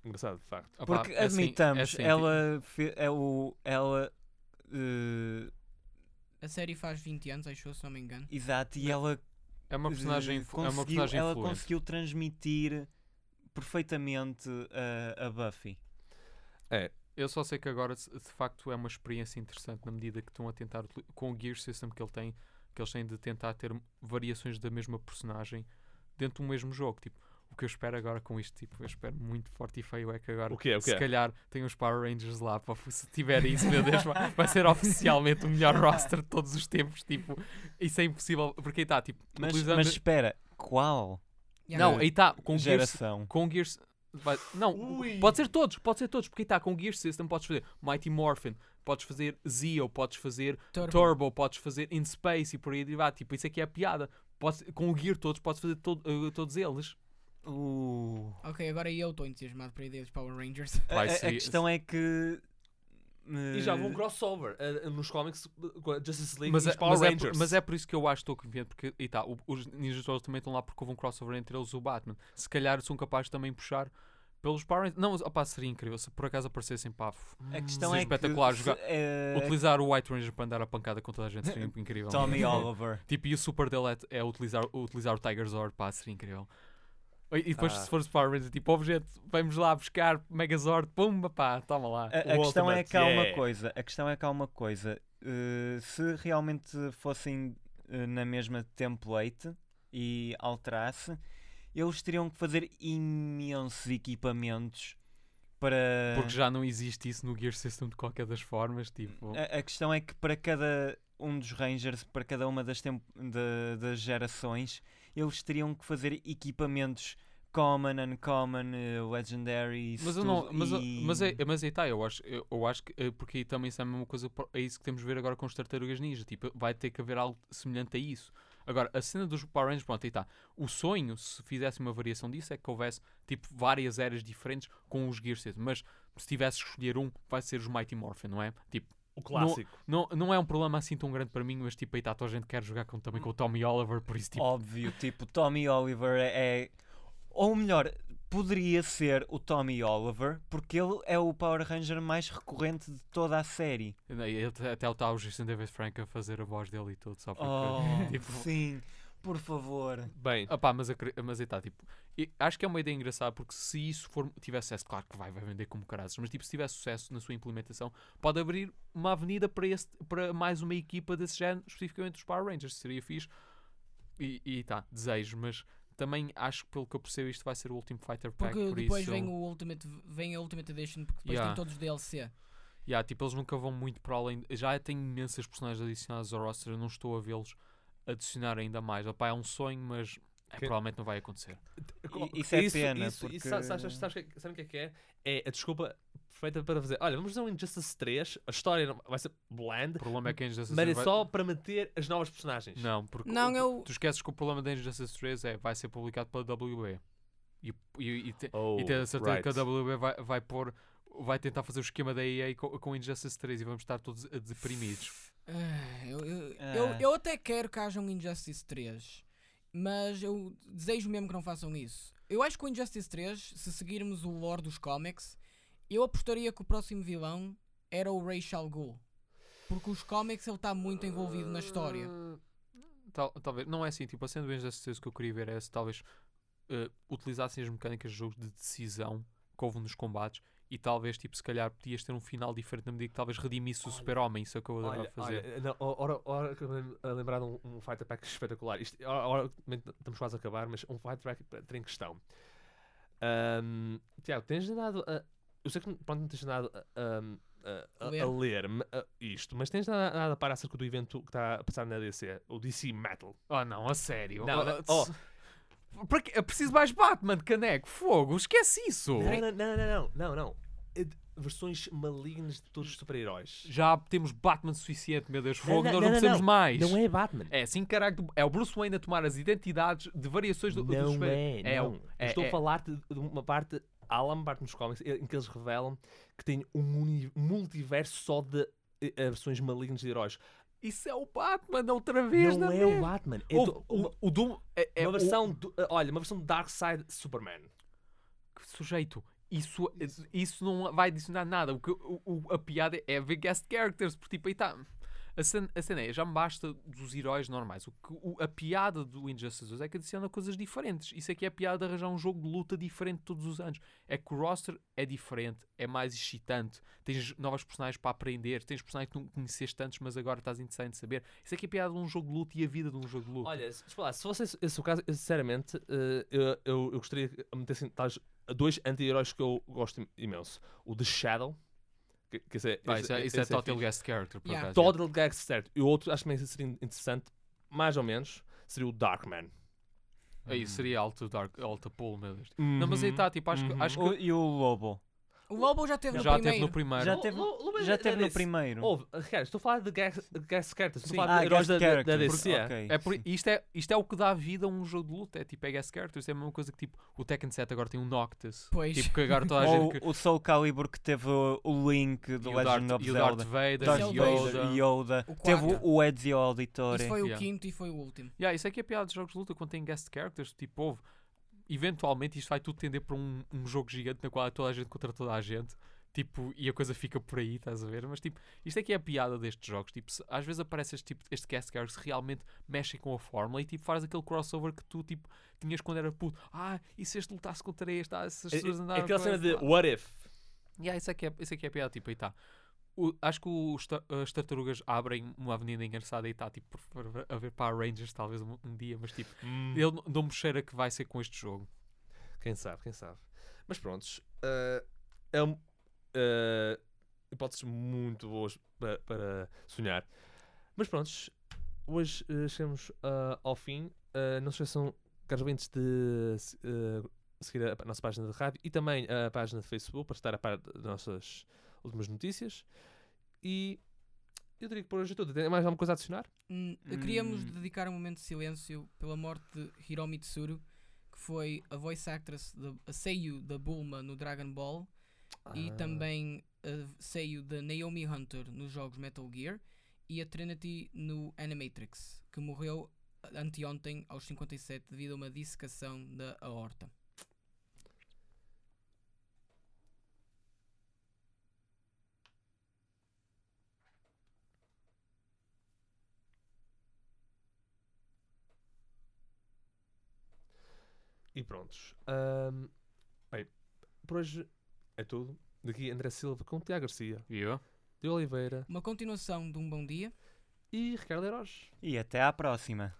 [SPEAKER 1] engraçado, de facto.
[SPEAKER 2] Opá,
[SPEAKER 4] Porque
[SPEAKER 2] é assim-
[SPEAKER 4] admitamos,
[SPEAKER 2] é assim,
[SPEAKER 4] ela, fe- é o, ela eh,
[SPEAKER 3] A série faz 20 anos, acho eu, se não me engano.
[SPEAKER 4] exato, e ela
[SPEAKER 2] É uma personagem, influ- é uma
[SPEAKER 4] conseguiu-
[SPEAKER 2] personagem
[SPEAKER 4] ela
[SPEAKER 2] influente.
[SPEAKER 4] conseguiu transmitir perfeitamente a, a Buffy.
[SPEAKER 2] Eu só sei que agora de facto é uma experiência interessante na medida que estão a tentar com o Gear System que ele tem, que eles têm de tentar ter variações da mesma personagem dentro do mesmo jogo. Tipo, o que eu espero agora com isto, tipo, eu espero muito forte e feio é que agora
[SPEAKER 1] O que é? O que
[SPEAKER 2] se
[SPEAKER 1] é?
[SPEAKER 2] calhar tem os Power Rangers lá, pá, se tiver isso, meu Deus, vai, vai ser oficialmente o melhor roster de todos os tempos, tipo, isso é impossível, porque aí está, tipo,
[SPEAKER 4] Mas,
[SPEAKER 2] utilizando-
[SPEAKER 4] mas espera, qual
[SPEAKER 3] Yeah,
[SPEAKER 2] não, aí está, com o Gear
[SPEAKER 4] geração?
[SPEAKER 2] com Gears. vai- não,
[SPEAKER 1] Ui.
[SPEAKER 2] pode ser todos, pode ser todos, porque está com o Gear System podes fazer Mighty Morphin, podes fazer Zeo, podes fazer
[SPEAKER 3] Turbo.
[SPEAKER 2] Turbo, podes fazer In Space e por aí vai. Tipo, isso aqui é a piada. Podes, com o Gear todos, podes fazer to- eh, todos eles.
[SPEAKER 4] Uh,
[SPEAKER 3] Ok, agora eu estou entusiasmado para a ideia dos Power Rangers.
[SPEAKER 4] a, a- questão é que.
[SPEAKER 1] E já vão
[SPEAKER 4] eh,
[SPEAKER 1] um crossover uh, uh, nos cómics uh, com a Justice League
[SPEAKER 2] Mas
[SPEAKER 1] e
[SPEAKER 2] é,
[SPEAKER 1] os Power
[SPEAKER 2] mas, é por,
[SPEAKER 1] Rangers.
[SPEAKER 2] mas é por isso que eu acho que estou confiante, porque e tá, o- os Ninja Turtles também estão lá porque houve um crossover entre eles e o Batman. Se calhar são capazes de também puxar pelos Power Rangers. Não, opá, seria incrível se por acaso aparecessem, pá,
[SPEAKER 4] A questão
[SPEAKER 2] seria
[SPEAKER 4] é
[SPEAKER 2] espetacular
[SPEAKER 4] que.
[SPEAKER 2] jogar.
[SPEAKER 4] se- eh,
[SPEAKER 2] Utilizar o White Ranger para andar a pancada com toda a gente seria incrível.
[SPEAKER 4] Tommy Oliver.
[SPEAKER 2] Tipo, e o super dele é, é utilizar, utilizar o Tiger Zord, pá, seria incrível. E depois,
[SPEAKER 1] Ah.
[SPEAKER 2] se fores Power Rangers, tipo, gente, vamos lá buscar Megazord, pumba, pá, toma lá.
[SPEAKER 4] A, a questão é que há uma
[SPEAKER 1] yeah.
[SPEAKER 4] coisa. A questão é que há uma coisa. eh, se realmente fossem eh, na mesma template e alterasse, eles teriam que fazer imensos equipamentos para.
[SPEAKER 2] Porque já não existe isso no Gear System de qualquer das formas, tipo.
[SPEAKER 4] A, a questão é que para cada um dos Rangers, para cada uma das, da- das gerações, eles teriam que fazer equipamentos common, uncommon, eh, legendary,
[SPEAKER 2] Mas, eu não, mas,
[SPEAKER 4] e-
[SPEAKER 2] mas, é, mas aí está, eu acho, eu, eu acho que eh, porque aí também isso é a mesma coisa, é isso que temos de ver agora com os tartarugas ninja, tipo, vai ter que haver algo semelhante a isso. Agora, a cena dos Power Rangers, pronto, aí está. O sonho, se fizesse uma variação disso, é que houvesse tipo várias eras diferentes com os Gear System, mas se tivesse que escolher um, vai ser os Mighty Morphin, não é? Tipo,
[SPEAKER 1] O clássico.
[SPEAKER 2] não, não é um problema assim tão grande para mim, mas tipo, aí está, toda a gente quer jogar com, também com o Tommy Oliver, por isso, tipo,
[SPEAKER 4] Óbvio, tipo, Tommy Oliver é, é- Ou melhor, poderia ser o Tommy Oliver, porque ele é o Power Ranger mais recorrente de toda a série.
[SPEAKER 2] até, está o Jason David Frank a fazer a voz dele e tudo, só porque.
[SPEAKER 4] Oh,
[SPEAKER 2] tipo,
[SPEAKER 4] sim, por favor.
[SPEAKER 1] Bem,
[SPEAKER 2] Ah pá, mas, acre- mas está, tipo, acho que é uma ideia engraçada porque se isso for, tivesse sucesso, claro que vai, vai vender como caras, mas tipo, se tiver sucesso na sua implementação, pode abrir uma avenida para, esse, para mais uma equipa desse género, especificamente os Power Rangers, seria fixe. E, e tá, desejo, mas também acho que pelo que eu percebo isto vai ser o Ultimate Fighter Pack,
[SPEAKER 3] Porque
[SPEAKER 2] por
[SPEAKER 3] depois
[SPEAKER 2] isso...
[SPEAKER 3] vem o Ultimate, vem a Ultimate Edition, porque depois
[SPEAKER 2] Yeah.
[SPEAKER 3] tem todos os DLC.
[SPEAKER 2] Yeah, tipo, eles nunca vão muito para além. Já tem imensas personagens adicionadas ao roster, eu não estou a vê-los adicionar ainda mais. Opá, é um sonho, mas é,
[SPEAKER 1] Que-
[SPEAKER 2] provavelmente não vai acontecer.
[SPEAKER 4] I- isso é pena,
[SPEAKER 1] Isso,
[SPEAKER 4] porque-
[SPEAKER 1] isso, sabes, sabes, sabes, que- sabe o que é que é? É a desculpa perfeita para fazer. Olha, vamos fazer um Injustice 3, a história não- vai ser bland,
[SPEAKER 2] O problema é que a Injustice
[SPEAKER 1] mas é
[SPEAKER 2] vai-
[SPEAKER 1] só para meter as novas personagens.
[SPEAKER 2] Não, porque
[SPEAKER 3] Não,
[SPEAKER 2] o-
[SPEAKER 3] eu-
[SPEAKER 2] tu esqueces que o problema da Injustice 3 é vai ser publicado pela WB. E, e, e, te-
[SPEAKER 1] Oh,
[SPEAKER 2] e ter a certeza
[SPEAKER 1] right.
[SPEAKER 2] que a WB vai, vai pôr vai tentar fazer o esquema da EA com, com Injustice 3 e vamos estar todos a deprimidos.
[SPEAKER 3] Ah, eu, eu,
[SPEAKER 4] Ah.
[SPEAKER 3] eu, eu até quero que haja um Injustice 3, mas eu desejo mesmo que não façam isso. Eu acho que o Injustice 3, se seguirmos o lore dos comics, eu apostaria que o próximo vilão era o Ra's al Ghul. Porque os comics ele está muito envolvido na história.
[SPEAKER 2] Ah, Tal, talvez, não é assim, tipo, a cena do Injustice 3 que eu queria ver é se talvez eh, utilizassem as mecânicas de jogos de decisão que houve nos combates e talvez, tipo, se calhar podias ter um final diferente na medida que talvez redimisse o super-homem, isso é o que eu adorava
[SPEAKER 1] Olha,
[SPEAKER 2] fazer.
[SPEAKER 1] olha, não, ora, ora que eu me- a lembrar de um, um Fighter Pack espetacular. Isto, ora, ora, estamos quase a acabar, mas um Fighter Pack em questão. Ahm, Tiago, tens andado a. Eu sei que pronto, não tens andado a, a- a-
[SPEAKER 3] Ler.
[SPEAKER 1] a ler isto, mas tens nada, nada para acerca do evento que está a passar na DC, o DC Metal.
[SPEAKER 2] Oh não, a sério.
[SPEAKER 1] Não,
[SPEAKER 2] Oh, Para quê? Eu preciso mais Batman caneco, fogo, esquece isso.
[SPEAKER 1] Não, não, não, não, não, não, não. eh, versões malignas de todos os super-heróis.
[SPEAKER 2] Já temos Batman suficiente, meu Deus, fogo,
[SPEAKER 1] não,
[SPEAKER 2] nós não, precisamos mais.
[SPEAKER 1] Não é Batman.
[SPEAKER 2] É assim, caralho, é o Bruce Wayne a tomar as identidades de variações do, dos
[SPEAKER 1] não
[SPEAKER 2] super-
[SPEAKER 1] é,
[SPEAKER 2] é,
[SPEAKER 1] não.
[SPEAKER 2] é,
[SPEAKER 1] Estou
[SPEAKER 2] é.
[SPEAKER 1] a falar de, de uma parte, uma parte nos cómics em que eles revelam que tem um multiverso só de eh, eh, versões malignas de heróis.
[SPEAKER 2] Isso é o Batman outra vez,
[SPEAKER 1] não
[SPEAKER 2] na
[SPEAKER 1] é o. Batman. É
[SPEAKER 2] Houve
[SPEAKER 1] do-
[SPEAKER 2] o,
[SPEAKER 1] uma,
[SPEAKER 2] o Doom é, é
[SPEAKER 1] uma
[SPEAKER 2] o-
[SPEAKER 1] versão, do- eh, olha, uma versão Darkseid Superman.
[SPEAKER 2] sujeito. Isso, isso não vai adicionar nada. O que, o, o- a piada é ver guest characters, porque tipo, aí está. A cena, a cena é, já me basta dos heróis normais. O que, o- a piada do Injustice 2 é que adiciona coisas diferentes. Isso que é a piada de arranjar um jogo de luta diferente todos os anos. É que o roster é diferente, é mais excitante. Tens novas personagens para aprender, tens personagens que não conheceste antes, mas agora estás interessado em saber. Isso que é a piada de um jogo de luta e a vida de um jogo de luta.
[SPEAKER 1] Olha, se, falar, se fosse esse, o caso, eu, sinceramente, eh, eu, eu, eu gostaria de meter assim, dois anti-heróis que eu gosto im- imenso. O The Shadow. Que, que esse é, esse-
[SPEAKER 2] isso é, isso é
[SPEAKER 1] esse
[SPEAKER 2] total guest character, por
[SPEAKER 3] Yeah.
[SPEAKER 2] acaso.
[SPEAKER 1] Total Gag certo. E o outro, acho que também seria interessante, mais ou menos, seria o Darkman.
[SPEAKER 2] Aí seria alto, dark, alta pull, meu Deus. Não, mas aí está, tipo, acho, que
[SPEAKER 1] Uhum.
[SPEAKER 2] acho que
[SPEAKER 4] O- e o Lobo?
[SPEAKER 3] O Lobo já teve no
[SPEAKER 2] já teve
[SPEAKER 3] primeiro.
[SPEAKER 2] no primeiro.
[SPEAKER 4] Já teve, já teve no primeiro.
[SPEAKER 1] Ouve, Ricardo, estou a falar de Gag Characters, estou a falar
[SPEAKER 4] Ah,
[SPEAKER 1] de heróis
[SPEAKER 4] guest
[SPEAKER 1] da, da, da
[SPEAKER 4] characters.
[SPEAKER 1] DC.
[SPEAKER 4] Ok,
[SPEAKER 2] É por, isto, é, isto é o que dá vida a um jogo de luta. É tipo, é guest characters. É a mesma coisa que tipo, o Tekken 7 agora tem um Noctis.
[SPEAKER 3] Pois.
[SPEAKER 2] Tipo, que agora toda a
[SPEAKER 4] Ou
[SPEAKER 2] gente. Que,
[SPEAKER 4] o Soul Calibur que teve o, Link do
[SPEAKER 2] e,
[SPEAKER 4] Legend
[SPEAKER 2] Darth,
[SPEAKER 4] of
[SPEAKER 2] e o
[SPEAKER 4] Zelda.
[SPEAKER 2] Darth Vader,
[SPEAKER 4] Darth
[SPEAKER 3] Zelda.
[SPEAKER 2] Yoda.
[SPEAKER 4] Vader, Yoda.
[SPEAKER 3] O
[SPEAKER 4] Teve o, o Ezio Auditore.
[SPEAKER 3] Isso foi o
[SPEAKER 2] Yeah.
[SPEAKER 3] quinto e foi o último.
[SPEAKER 2] Yeah, isso é que é a piada dos jogos de luta quando tem guest characters. Tipo, houve. Eventualmente isto vai tudo tender para um, um jogo gigante na qual é toda a gente contra toda a gente. Tipo, e a coisa fica por aí, estás a ver? Mas tipo, isto é que é a piada destes jogos. Tipo, se- às vezes aparece este tipo este characters que realmente mexem com a fórmula e tipo faz aquele crossover que tu tipo tinhas quando era puto. Ah, e se este lutasse contra este? Ah, se as
[SPEAKER 1] É,
[SPEAKER 2] pessoas
[SPEAKER 1] é,
[SPEAKER 2] andaram
[SPEAKER 1] aquela cena de. What If.
[SPEAKER 2] Yeah, isso, é que é, isso é que é a piada, tipo, aí está. acho que os as tartarugas abrem uma avenida engraçada e está, tipo, a ver para Rangers talvez um, um dia, mas tipo, ele não- me cheira que vai ser com este jogo.
[SPEAKER 1] Quem sabe, quem sabe. Mas prontos, eh, é um, eh, hipóteses muito boas para, para sonhar. Mas prontos, hoje eh, chegamos ao fim. Não se esqueçam, caros ouvintes, de se- seguir a, a nossa página de rádio e também a página de Facebook para estar a par das nossas últimas notícias. E eu diria que por hoje é tudo. Tem mais alguma coisa a adicionar?
[SPEAKER 3] Hum, Queríamos
[SPEAKER 4] Hum.
[SPEAKER 3] dedicar um momento de silêncio pela morte de Hiromi Tsuru, que foi a voice actress, de, a seiyuu da Bulma no Dragon Ball e
[SPEAKER 1] Ah.
[SPEAKER 3] também a seiyuu da Naomi Hunter nos jogos Metal Gear e a Trinity no Animatrix, que morreu anteontem aos 57 devido a uma dissecação da aorta.
[SPEAKER 1] Prontos. Ahm, bem, por hoje é tudo. Daqui André Silva com Tiago Garcia,
[SPEAKER 2] Viu?
[SPEAKER 1] de Oliveira
[SPEAKER 3] Uma continuação de um bom dia.
[SPEAKER 1] e Ricardo Heróis.
[SPEAKER 4] E até à próxima.